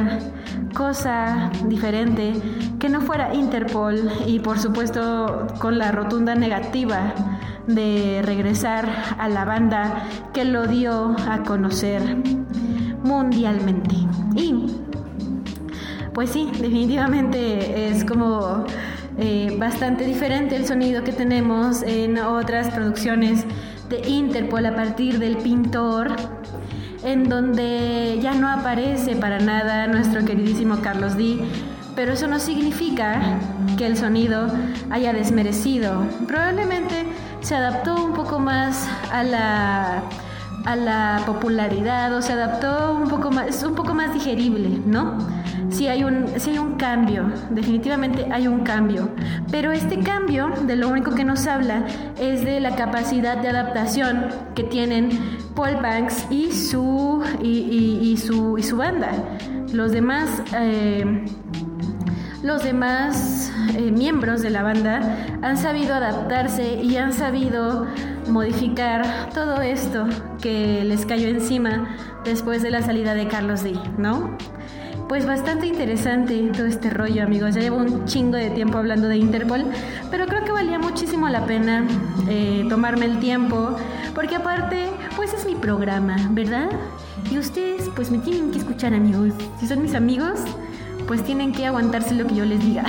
cosa diferente que no fuera Interpol y por supuesto con la rotunda negativa de regresar a la banda que lo dio a conocer mundialmente. Y pues sí, definitivamente es como eh, bastante diferente el sonido que tenemos en otras producciones de Interpol a partir del pintor. en donde ya no aparece para nada nuestro queridísimo Carlos D. Pero eso no significa que el sonido haya desmerecido. Probablemente se adaptó un poco más a la a la popularidad o se adaptó un poco más, es un poco más digerible, ¿no? Sí hay, un, sí hay un cambio, definitivamente hay un cambio, pero este cambio de lo único que nos habla es de la capacidad de adaptación que tienen Paul Banks y su, y, su, y su banda. Los demás... eh, los demás eh, miembros de la banda han sabido adaptarse y han sabido modificar todo esto que les cayó encima después de la salida de Carlos D, ¿no? Pues bastante interesante todo este rollo, amigos. Ya llevo un chingo de tiempo hablando de Interpol, pero creo que valía muchísimo la pena eh, tomarme el tiempo, porque aparte, pues es mi programa, ¿verdad? Y ustedes, pues me tienen que escuchar, amigos. Si son mis amigos, pues tienen que aguantarse lo que yo les diga.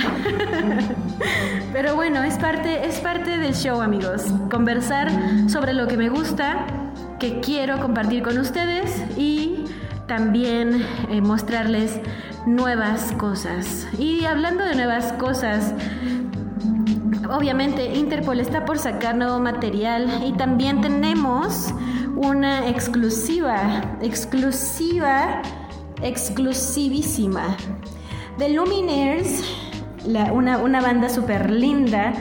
Pero bueno, es parte, es parte del show, amigos. Conversar sobre lo que me gusta, que quiero compartir con ustedes y también eh, mostrarles nuevas cosas. Y hablando de nuevas cosas, Obviamente Interpol está por sacar nuevo material y también tenemos una exclusiva, exclusiva, exclusivísima de Luminaires, la- una, una banda súper linda.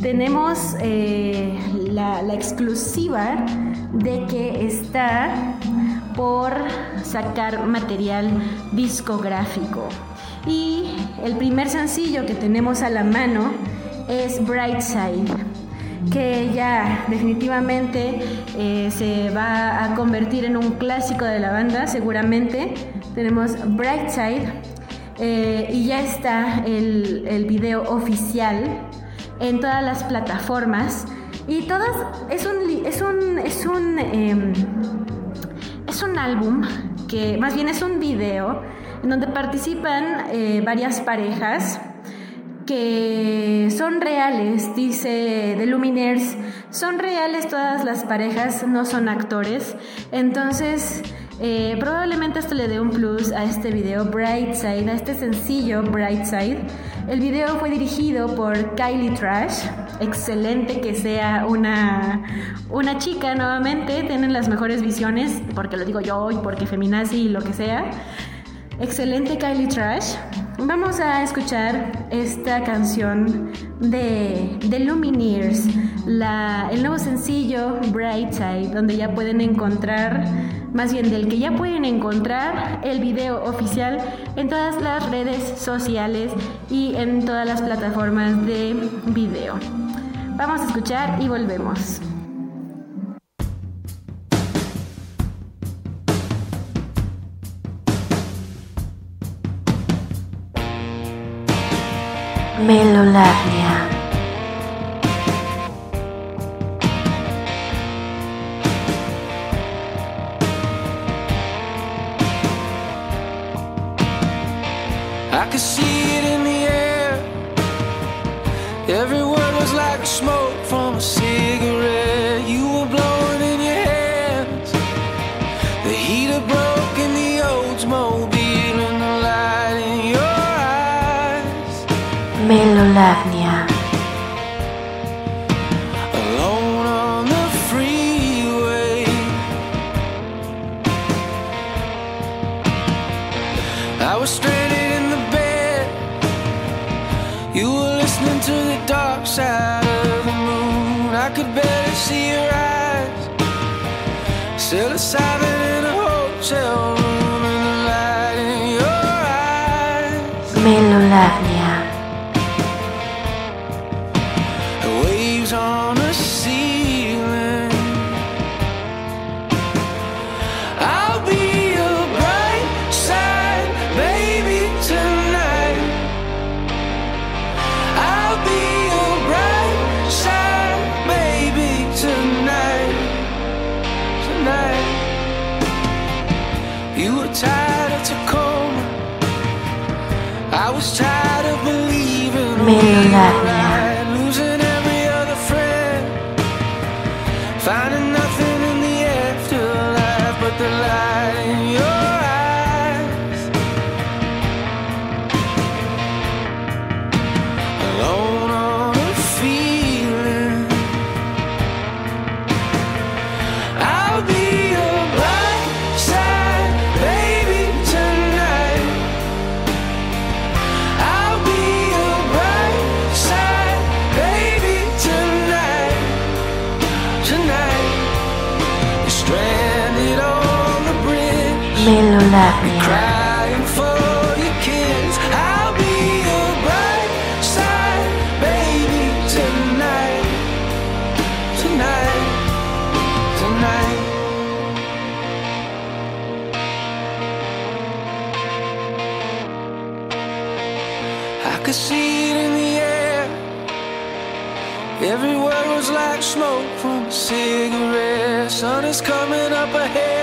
Tenemos eh, la exclusiva de que está por sacar material discográfico. Y el primer sencillo que tenemos a la mano es Brightside, que ya definitivamente eh, se va a convertir en un clásico de la banda, seguramente. Tenemos Brightside eh, y ya está el, el video oficial en todas las plataformas. Y todas, es un, es un, es un, em, es un álbum que, más bien es un video, en donde participan eh, varias parejas que son reales, dice The Luminaires, son reales todas las parejas, no son actores. Entonces, eh, probablemente esto le dé un plus a este video Brightside, a este sencillo Brightside. El video fue dirigido por Kylie Trash. Excelente que sea una, una chica nuevamente. Tienen las mejores visiones, porque lo digo yo y porque feminazi y lo que sea. Excelente Kylie Trash. Vamos a escuchar esta canción de The Lumineers, el nuevo sencillo Brightside, donde ya pueden encontrar, más bien del que ya pueden encontrar el video oficial en todas las redes sociales y en todas las plataformas de video. Vamos a escuchar y volvemos. Melolavnia. Cigarette. You were blowing in your hands. The heater broke in the Oldsmobile and the light in your eyes. Melolavnia. Alone on the freeway. I was stranded in the bed. You were listening to the dark side Psilocybin in a hotel room, I could see it in the air. Every word was like smoke from a cigarette. Sun is coming up ahead.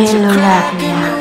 Gets a crack in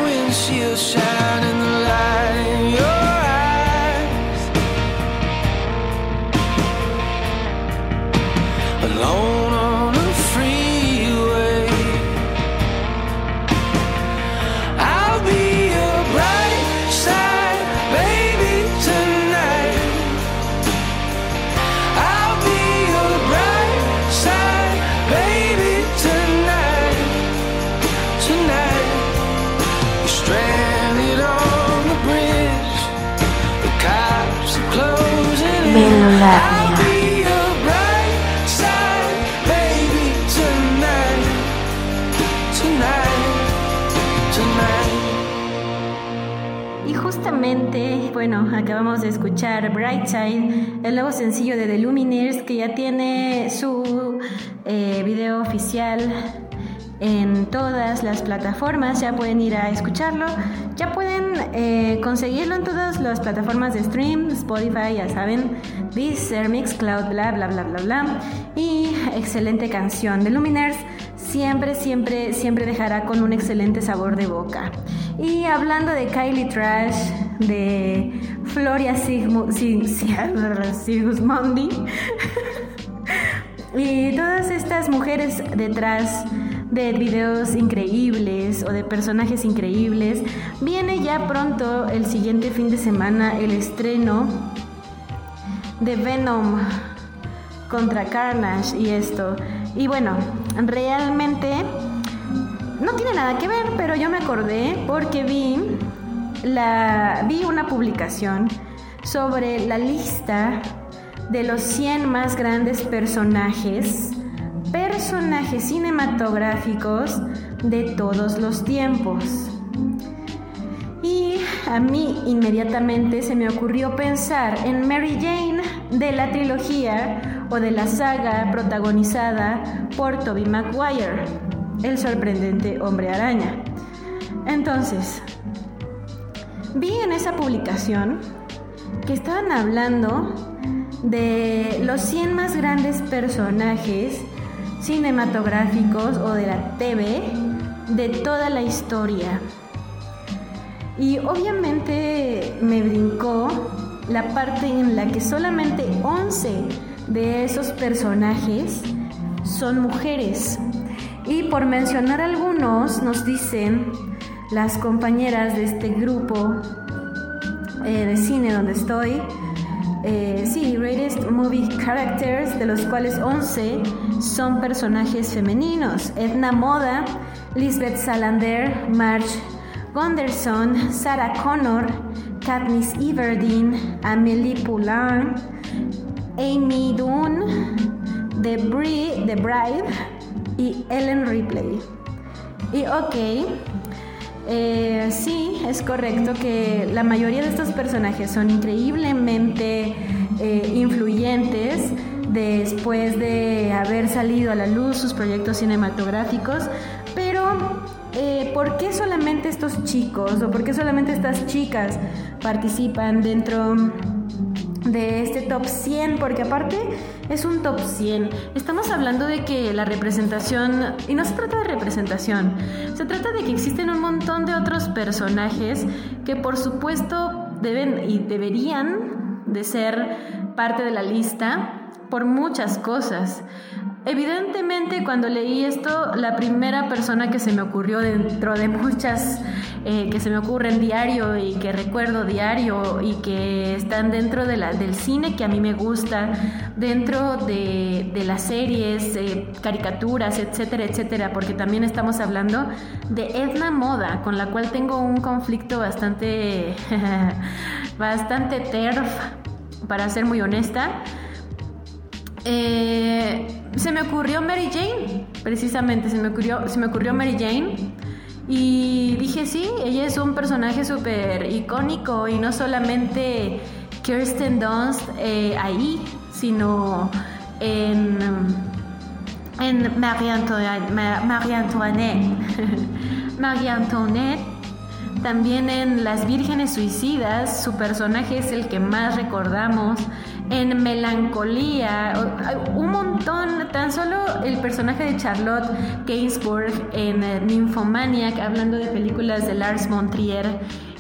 Brightside, el nuevo sencillo de The Lumineers que ya tiene su eh, video oficial en todas las plataformas, ya pueden ir a escucharlo, ya pueden eh, conseguirlo en todas las plataformas de stream, Spotify, ya saben, Deezer, Mixcloud, bla, bla, bla, bla, bla. Y excelente canción de Lumineers, siempre, siempre, siempre dejará con un excelente sabor de boca. Y hablando de Kylie Trash, de Floria Sigmu- Sig- Sig- Sigismondi, y todas estas mujeres detrás de videos increíbles o de personajes increíbles, viene ya pronto el siguiente fin de semana el estreno de Venom contra Carnage y esto. Y bueno, realmente no tiene nada que ver, pero yo me acordé porque vi vi una publicación sobre la lista de los 100 más grandes personajes personajes cinematográficos de todos los tiempos. Y a mí inmediatamente se me ocurrió pensar en Mary Jane de la trilogía o de la saga protagonizada por Tobey Maguire, el sorprendente hombre araña. Entonces, vi en esa publicación que estaban hablando de los 100 más grandes personajes cinematográficos o de la TV de toda la historia. Y obviamente me brincó la parte en la que solamente 11 de esos personajes son mujeres. Y por mencionar algunos, nos dicen las compañeras de este grupo eh, de cine donde estoy, eh, sí, Greatest Movie Characters, de los cuales 11 son personajes femeninos. Edna Moda, Lisbeth Salander, Marge Gunderson, Sarah Connor, Katniss Everdeen, Amélie Poulain, Amy Dunn, The, The Bride y Ellen Ripley. Y ok, eh, sí, es correcto que la mayoría de estos personajes son increíblemente eh, influyentes después de haber salido a la luz sus proyectos cinematográficos, pero eh, ¿por qué solamente estos chicos o por qué solamente estas chicas participan dentro de este top 100? Porque aparte es un top 100. Estamos hablando de que la representación, y no se trata de representación, se trata de que existen un montón de otros personajes que por supuesto deben y deberían de ser parte de la lista por muchas cosas. Evidentemente, cuando leí esto, la primera persona que se me ocurrió dentro de muchas eh, que se me ocurren diario y que recuerdo diario y que están dentro de la, del cine que a mí me gusta, dentro de, las series, eh, caricaturas, etcétera, etcétera, porque también estamos hablando de Edna Moda, con la cual tengo un conflicto bastante, bastante terf, para ser muy honesta. Eh, se me ocurrió Mary Jane, precisamente, se me ocurrió, se me ocurrió Mary Jane. Y dije, sí, ella es un personaje súper icónico y no solamente Kirsten Dunst eh, ahí, sino en, en Marie Antoinette. Marie Antoinette. Marie Antoinette también en Las Vírgenes Suicidas, su personaje es el que más recordamos. En Melancolía, un montón, tan solo el personaje de Charlotte Gainsbourg en eh, Nymphomaniac, hablando de películas de Lars von Trier.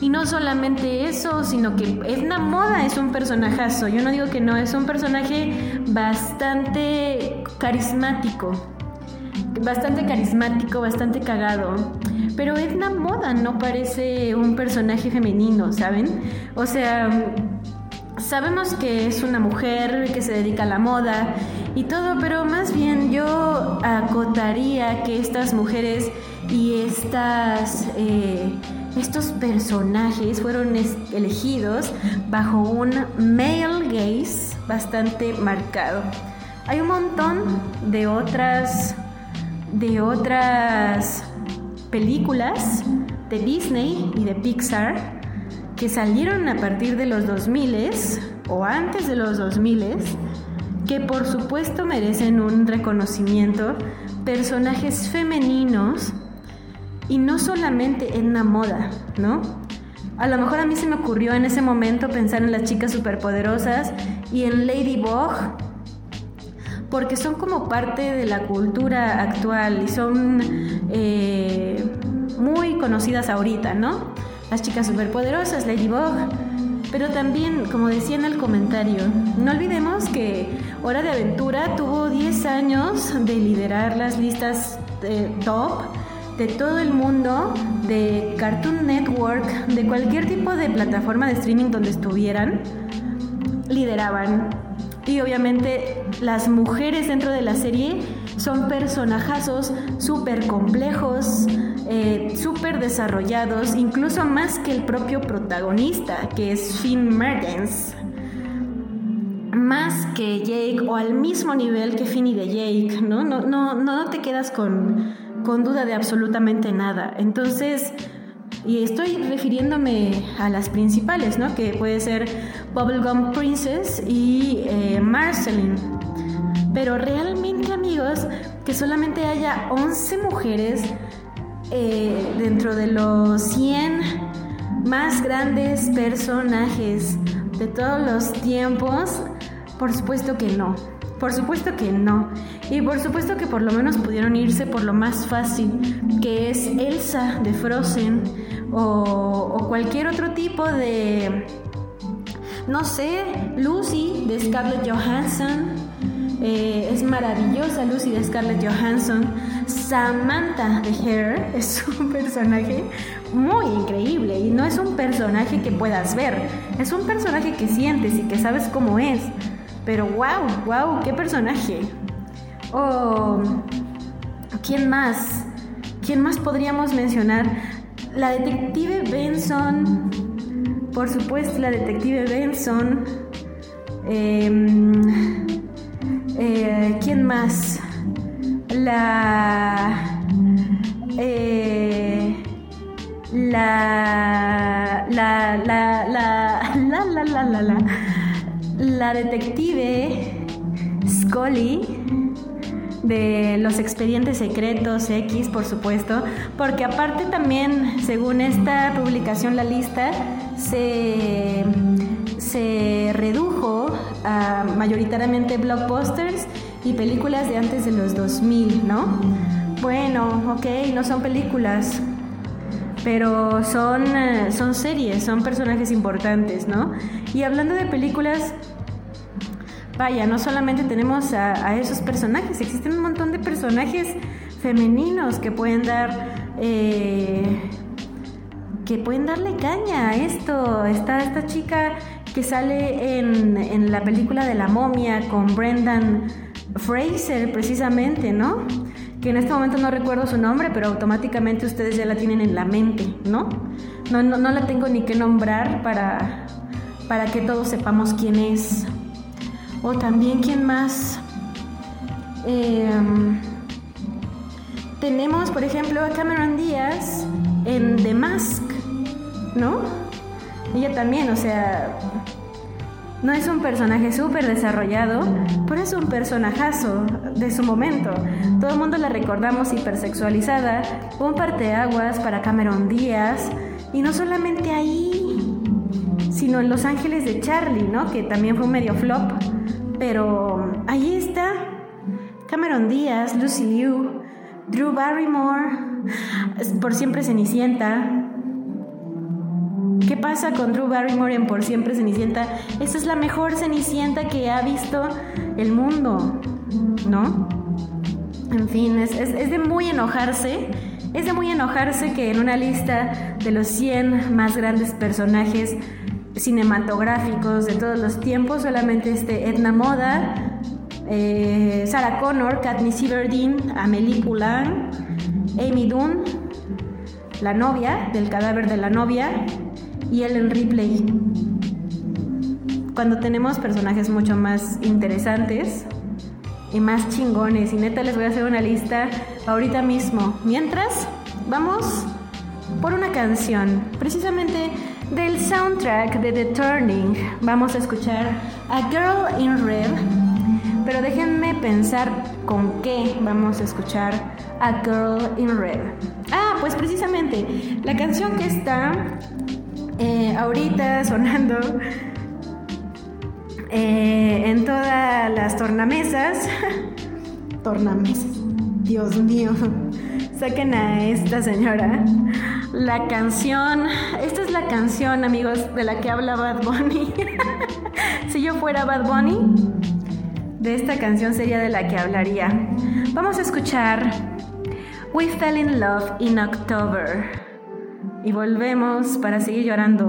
Y no solamente eso, sino que Edna Moda es un personajazo. Yo no digo que no, es un personaje bastante carismático bastante carismático, bastante cagado. Pero Edna Moda no parece un personaje femenino, ¿saben? O sea, sabemos que es una mujer que se dedica a la moda y todo, pero más bien yo acotaría que estas mujeres y estas... eh, estos personajes fueron elegidos bajo un male gaze bastante marcado. Hay un montón de otras de otras películas de Disney y de Pixar que salieron a partir de los 2000 o antes de los 2000 que por supuesto merecen un reconocimiento, personajes femeninos y no solamente en la moda, ¿no? A lo mejor a mí se me ocurrió en ese momento pensar en las chicas superpoderosas y en Ladybug, porque son como parte de la cultura actual y son eh, muy conocidas ahorita, ¿no? Las chicas superpoderosas, Ladybug. Pero también, como decía en el comentario, no olvidemos que Hora de Aventura tuvo 10 años de liderar las listas eh, top de todo el mundo, de Cartoon Network, de cualquier tipo de plataforma de streaming donde estuvieran, lideraban. Y obviamente las mujeres dentro de la serie son personajazos súper complejos, eh, súper desarrollados, incluso más que el propio protagonista, que es Finn Mertens. Más que Jake o al mismo nivel que Finn y de Jake, ¿no? No, no, no te quedas con, con duda de absolutamente nada. Entonces, y estoy refiriéndome a las principales, ¿no? Que puede ser Bubblegum Princess y eh, Marceline. Pero realmente, amigos, que solamente haya 11 mujeres eh, dentro de los 100 más grandes personajes de todos los tiempos, por supuesto que no. Por supuesto que no. Y por supuesto que por lo menos pudieron irse por lo más fácil, que es Elsa de Frozen o, o cualquier otro tipo de, no sé, Lucy de Scarlett Johansson. Eh, es maravillosa Lucy de Scarlett Johansson. Samantha de Hair es un personaje muy increíble y no es un personaje que puedas ver, es un personaje que sientes y que sabes cómo es. Pero wow, wow, qué personaje. Oh, ¿quién más? ¿Quién más podríamos mencionar? La detective Benson, por supuesto, la detective Benson. Em, eh, ¿Quién más? La. eh, la. La. La. La. La. La. La. La. La. La detective Scully de los expedientes secretos X, por supuesto, porque aparte también, según esta publicación, la lista se, se redujo a mayoritariamente blockbusters y películas de antes de los 2000, ¿no? Bueno, ok, no son películas, pero son, eh, son series, son personajes importantes, ¿no? Y hablando de películas, vaya, no solamente tenemos a, esos personajes, existen un montón de personajes femeninos que pueden dar... eh, que pueden darle caña a esto. Está esta chica que sale en, en la película de la momia con Brendan Fraser, precisamente, ¿no? Que en este momento no recuerdo su nombre, pero automáticamente ustedes ya la tienen en la mente, ¿no? No, no, no la tengo ni que nombrar para, para que todos sepamos quién es. O también quién más. Em, tenemos, por ejemplo, a Cameron Díaz en The Mask, ¿no? Ella también, o sea, no es un personaje súper desarrollado, pero es un personajazo de su momento. Todo el mundo la recordamos hipersexualizada, un parteaguas para Cameron Díaz, y no solamente ahí, sino en Los Ángeles de Charlie, ¿no? Que también fue un medio flop, pero ahí está Cameron Díaz, Lucy Liu, Drew Barrymore, por siempre Cenicienta, ¿Qué pasa con Drew Barrymore en Por Siempre Cenicienta? Esta es la mejor Cenicienta que ha visto el mundo, ¿no? En fin, es, es, de muy enojarse. Es de muy enojarse que en una lista de los 100 más grandes personajes cinematográficos de todos los tiempos solamente esté Edna Moda, eh, Sarah Connor, Katniss Everdeen, Amélie Poulain, Amy Dunn, la novia del cadáver de la novia, y Ellen Ripley. Cuando tenemos personajes mucho más interesantes y más chingones. Y neta les voy a hacer una lista ahorita mismo. Mientras, vamos por una canción. Precisamente del soundtrack de The Turning. Vamos a escuchar A Girl in Red. Pero déjenme pensar con qué vamos a escuchar A Girl in Red. Ah, pues precisamente la canción que está eh, ahorita sonando eh, en todas las tornamesas. tornamesas, Dios mío. Saquen a esta señora. La canción, esta es la canción, amigos, de la que habla Bad Bunny. si yo fuera Bad Bunny, de esta canción sería de la que hablaría. Vamos a escuchar We Fell in Love in October. Y volvemos para seguir llorando.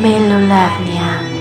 Melolavnia.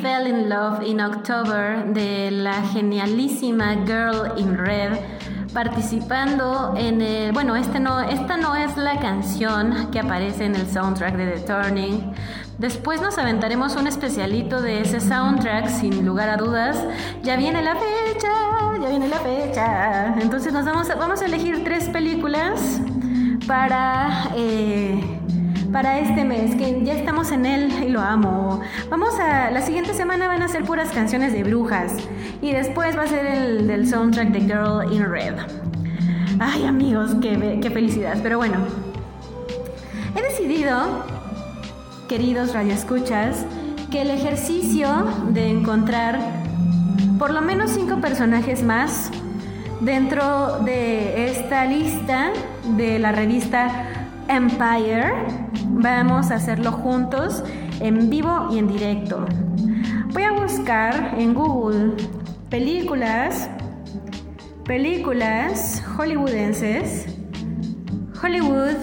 Fell in Love in October de la genialísima Girl in Red participando en el bueno este no esta no es la canción que aparece en el soundtrack de The Turning. Después nos aventaremos un especialito de ese soundtrack sin lugar a dudas. Ya viene la fecha ya viene la fecha. Entonces nos vamos a, vamos a elegir tres películas para eh, para este mes, que ya estamos en él y lo amo. Vamos a, la siguiente semana van a ser puras canciones de brujas y después va a ser el del soundtrack de Girl in Red. Ay amigos, qué, qué felicidad. Pero bueno, he decidido, queridos radioescuchas, que el ejercicio de encontrar por lo menos cinco personajes más dentro de esta lista de la revista Empire. Vamos a hacerlo juntos, en vivo y en directo. Voy a buscar en Google películas, películas hollywoodenses, Hollywood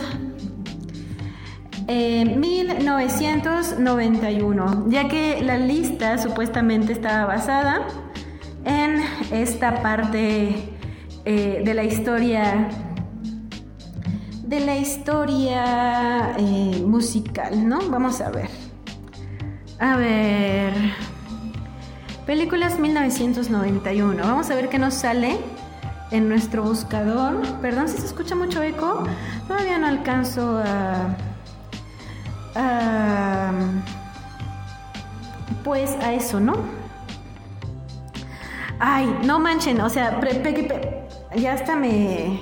eh, 1991, ya que la lista supuestamente estaba basada en esta parte eh, de la historia de la historia eh, musical, ¿no? Vamos a ver. A ver. Películas 1991. Vamos a ver qué nos sale en nuestro buscador. Perdón si se escucha mucho eco. Todavía no alcanzo a. pues a eso, ¿no? Ay, no manchen, o sea, ya hasta me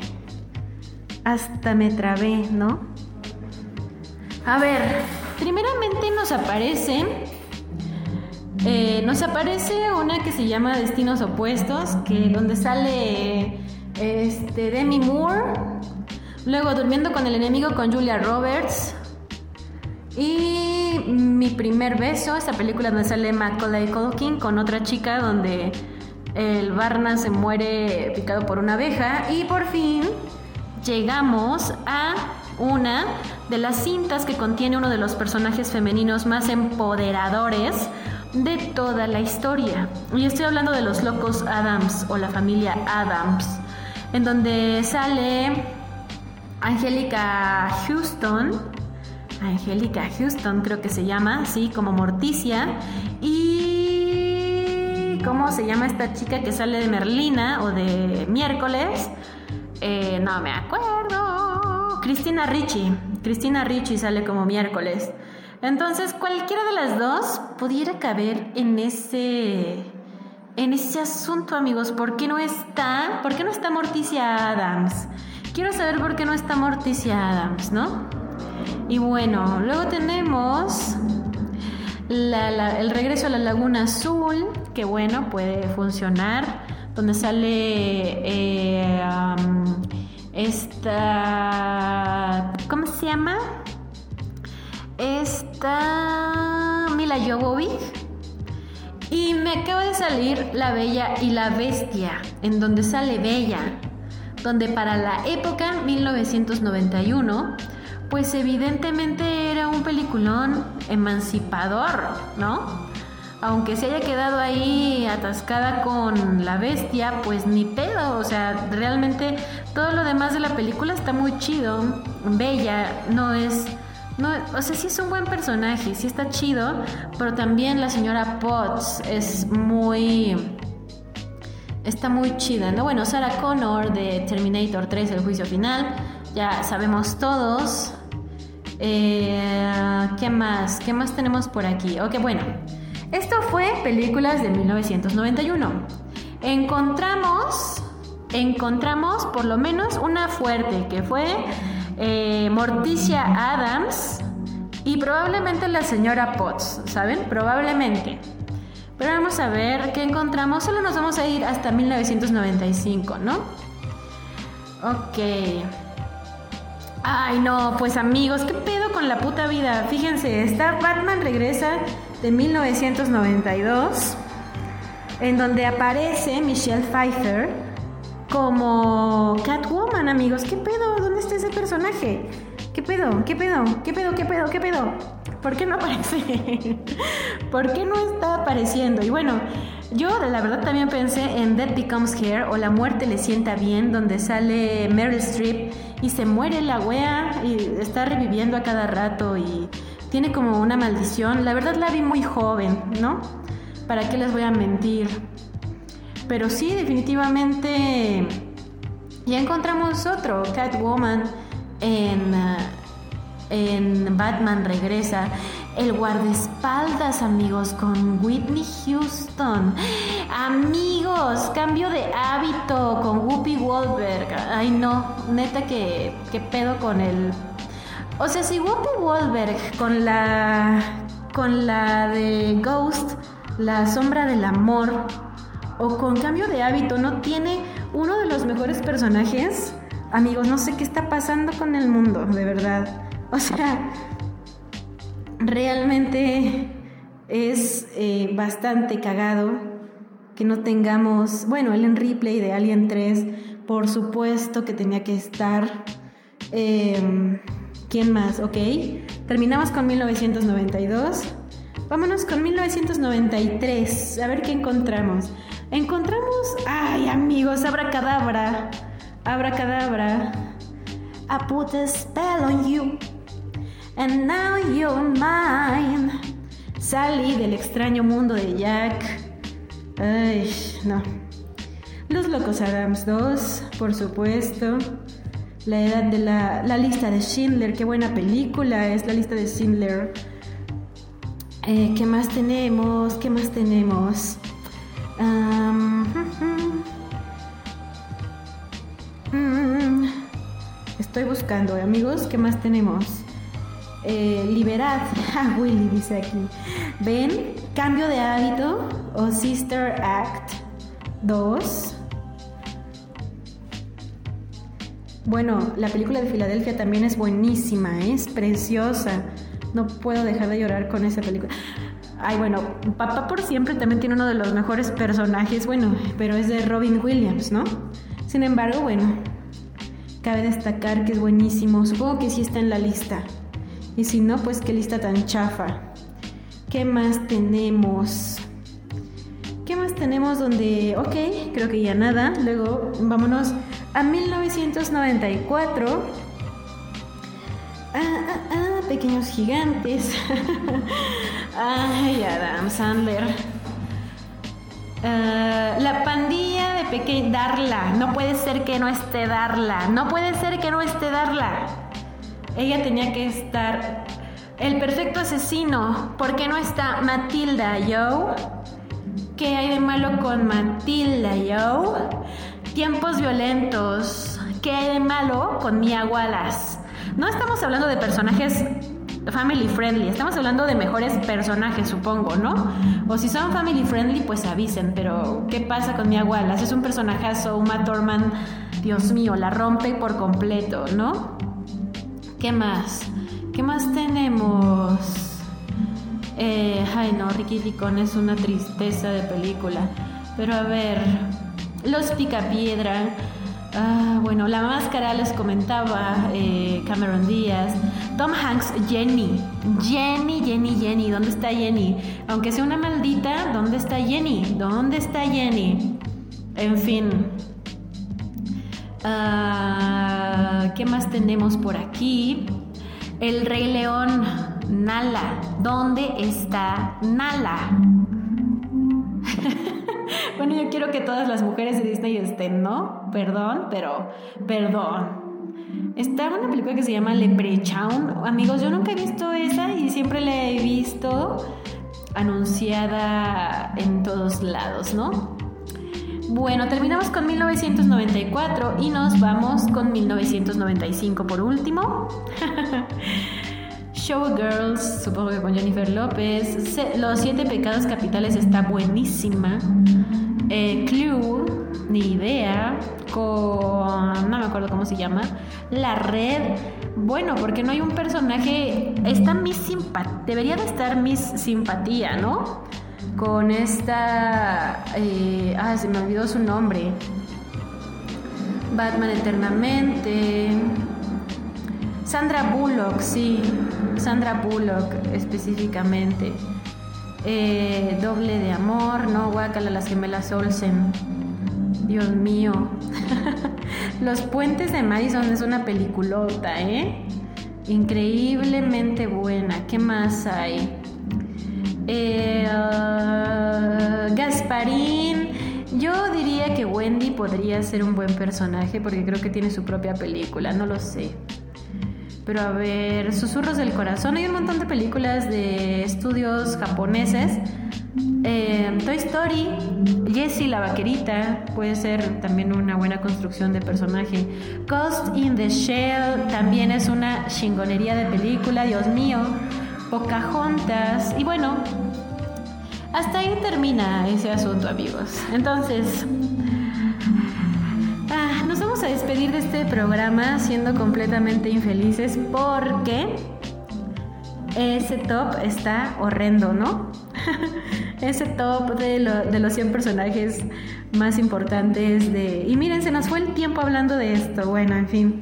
hasta me trabé, ¿no? A ver, primeramente nos aparece, eh, nos aparece una que se llama Destinos Opuestos, que donde sale este Demi Moore, luego Durmiendo con el enemigo con Julia Roberts y Mi primer beso, esta película donde sale Macaulay Culkin con otra chica donde el Barna se muere picado por una abeja y por fin llegamos a una de las cintas que contiene uno de los personajes femeninos más empoderadores de toda la historia. Y estoy hablando de los locos Adams o la familia Adams, en donde sale Angélica Houston, Angélica Houston creo que se llama, sí, como Morticia, y ¿cómo se llama esta chica que sale de Merlina o de miércoles? Eh, no me acuerdo. Cristina Ricci. Cristina Ricci sale como miércoles. Entonces, cualquiera de las dos pudiera caber en ese en ese asunto, amigos. ¿Por qué no está? ¿Por qué no está Morticia Adams? Quiero saber por qué no está Morticia Adams, ¿no? Y bueno, luego tenemos la- el regreso a la Laguna Azul, que bueno, puede funcionar, donde sale eh, um, esta... ¿Cómo se llama? Esta... Mila Jovovich. Y me acaba de salir La Bella y la Bestia, en donde sale Bella, donde para la época 1991, pues evidentemente era un peliculón emancipador, ¿no? Aunque se haya quedado ahí atascada con la bestia, pues ni pedo, o sea, realmente todo lo demás de la película está muy chido. Bella no es no, o sea, sí es un buen personaje, sí está chido, pero también la señora Potts es muy está muy chida, ¿no? Bueno, Sarah Connor de Terminator 3, El juicio final, ya sabemos todos. Eh, ¿Qué más? ¿Qué más tenemos por aquí? Ok, bueno. Esto fue películas de 1991. Encontramos, encontramos por lo menos una fuerte, que fue eh, Morticia Adams y probablemente la señora Potts, ¿saben? Probablemente. Pero vamos a ver qué encontramos. Solo nos vamos a ir hasta 1995, ¿no? Ok. Ay, no, pues amigos, ¿qué pedo con la puta vida? Fíjense, está Batman regresa de 1992, en donde aparece Michelle Pfeiffer como Catwoman, amigos. ¿Qué pedo? ¿Dónde está ese personaje? ¿Qué pedo? ¿Qué pedo? ¿Qué pedo? ¿Qué pedo? ¿Qué pedo? ¿Por qué no aparece? ¿Por qué no está apareciendo? Y bueno, yo la verdad también pensé en Death Becomes Here o La muerte le sienta bien, donde sale Meryl Streep y se muere la wea y está reviviendo a cada rato y tiene como una maldición. La verdad la vi muy joven, ¿no? ¿Para qué les voy a mentir? Pero sí, definitivamente ya encontramos otro, Catwoman, en, ah, en Batman Regresa. El guardaespaldas, amigos, con Whitney Houston. Amigos, cambio de hábito con Whoopi Goldberg. Ay, no, neta que, que pedo con el... O sea, si Whoopi Goldberg con la, con la de Ghost, la sombra del amor, o con cambio de hábito no tiene uno de los mejores personajes, amigos, no sé qué está pasando con el mundo, de verdad. O sea, realmente es eh, bastante cagado que no tengamos, bueno, el en replay de Alien 3, por supuesto que tenía que estar. Eh, ¿Quién más? Ok, terminamos con 1992. Vámonos con 1993, a ver qué encontramos. Encontramos, ay amigos, abracadabra, abracadabra. I put a spell on you, and now you're mine. Sally del extraño mundo de Jack. Ay, no. Los Locos Adams 2, por supuesto. La edad de la, la lista de Schindler, qué buena película es la lista de Schindler. Eh, ¿Qué más tenemos? ¿Qué más tenemos? Mm, estoy buscando, amigos, ¿qué más tenemos? Eh, liberad a Willy, dice aquí. ¿Ven? Cambio de hábito o Sister Act 2. Bueno, la película de Filadelfia también es buenísima, es preciosa. No puedo dejar de llorar con esa película. Ay, bueno, Papá por siempre también tiene uno de los mejores personajes, bueno, pero es de Robin Williams, ¿no? Sin embargo, bueno, cabe destacar que es buenísimo. Supongo que sí está en la lista. Y si no, pues qué lista tan chafa. ¿Qué más tenemos? ¿Qué más tenemos donde, ok, creo que ya nada. Luego vámonos a 1994. Ah, ah, ah, pequeños gigantes. Ay, Adam Sandler. Ah, la pandilla de pequeño. Darla. No puede ser que no esté Darla. No puede ser que no esté Darla. Ella tenía que estar. El perfecto asesino. ¿Por qué no está Matilda, yo? ¿Qué hay de malo con Matilda, yo? Tiempos violentos. ¿Qué hay de malo con Mia Wallace? No estamos hablando de personajes family friendly, estamos hablando de mejores personajes, supongo, ¿no? O si son family friendly, pues avisen, pero ¿qué pasa con Mia Wallace? Es un personajazo, Uma Thurman, Dios mío, la rompe por completo, ¿no? ¿Qué más? ¿Qué más tenemos? Eh, ay no, Ricky Ricón es una tristeza de película. Pero a ver, Los Picapiedra. Ah, bueno, la máscara les comentaba eh, Cameron Díaz. Tom Hanks, Jenny. Jenny, Jenny, Jenny. ¿Dónde está Jenny? Aunque sea una maldita, ¿dónde está Jenny? ¿Dónde está Jenny? En fin. Ah, ¿Qué más tenemos por aquí? El Rey León, Nala. ¿Dónde está Nala? bueno, yo quiero que todas las mujeres de Disney estén, ¿no? Perdón, pero perdón. Está una película que se llama Leprechaun. Amigos, yo nunca he visto esa y siempre la he visto anunciada en todos lados, ¿no? Bueno, terminamos con 1994 y nos vamos con 1995 por último. Showgirls, supongo que con Jennifer López. Los siete pecados capitales está buenísima. Eh, Clue, ni idea. Con. No me acuerdo cómo se llama. La red. Bueno, porque no hay un personaje. Está Miss Simpatía. Debería de estar Miss Simpatía, ¿no? Con esta. ah, se me olvidó su nombre. Batman Eternamente. Sandra Bullock, sí. Sandra Bullock específicamente. Eh, doble de amor, no, guácala las gemelas Olsen. Dios mío. Los puentes de Madison es una peliculota, ¿eh? Increíblemente buena. ¿Qué más hay? Eh, ah, Gasparín. Yo diría que Wendy podría ser un buen personaje porque creo que tiene su propia película, no lo sé. Pero a ver, Susurros del Corazón. Hay un montón de películas de estudios japoneses. Eh, Toy Story, Jessie la vaquerita, puede ser también una buena construcción de personaje. Ghost in the Shell también es una chingonería de película, Dios mío. Pocahontas. Y bueno, hasta ahí termina ese asunto, amigos. Entonces, ah, nos vamos a despedir de este programa siendo completamente infelices porque ese top está horrendo, ¿no? ese top de, lo- de los 100 personajes más importantes de... Y miren, se nos fue el tiempo hablando de esto. Bueno, en fin.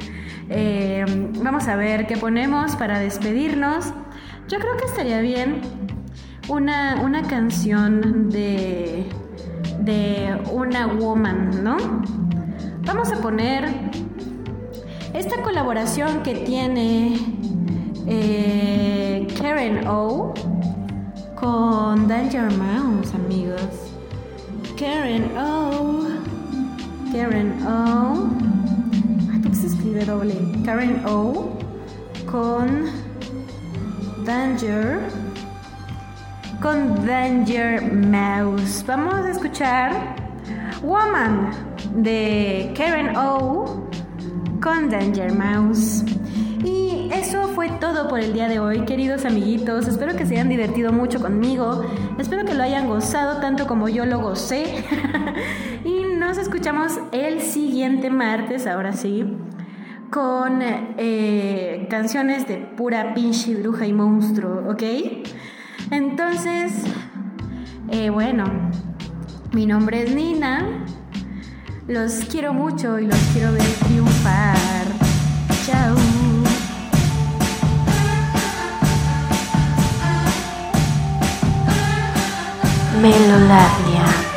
Eh, vamos a ver qué ponemos para despedirnos. Yo creo que estaría bien una, una canción de, de una woman, ¿no? Vamos a poner esta colaboración que tiene eh, Karen O con Danger Mouse, amigos. Karen O. Karen O. Ay, ¿por qué se escribe doble? Karen O con Danger. Con Danger Mouse. Vamos a escuchar Woman de Karen O con Danger Mouse. Eso fue todo por el día de hoy, queridos amiguitos. Espero que se hayan divertido mucho conmigo. Espero que lo hayan gozado tanto como yo lo gocé. y nos escuchamos el siguiente martes, ahora sí, con eh, canciones de pura pinche bruja y monstruo, ¿ok? Entonces, eh, bueno, mi nombre es Nina. Los quiero mucho y los quiero ver triunfar. Chao. Melolavia.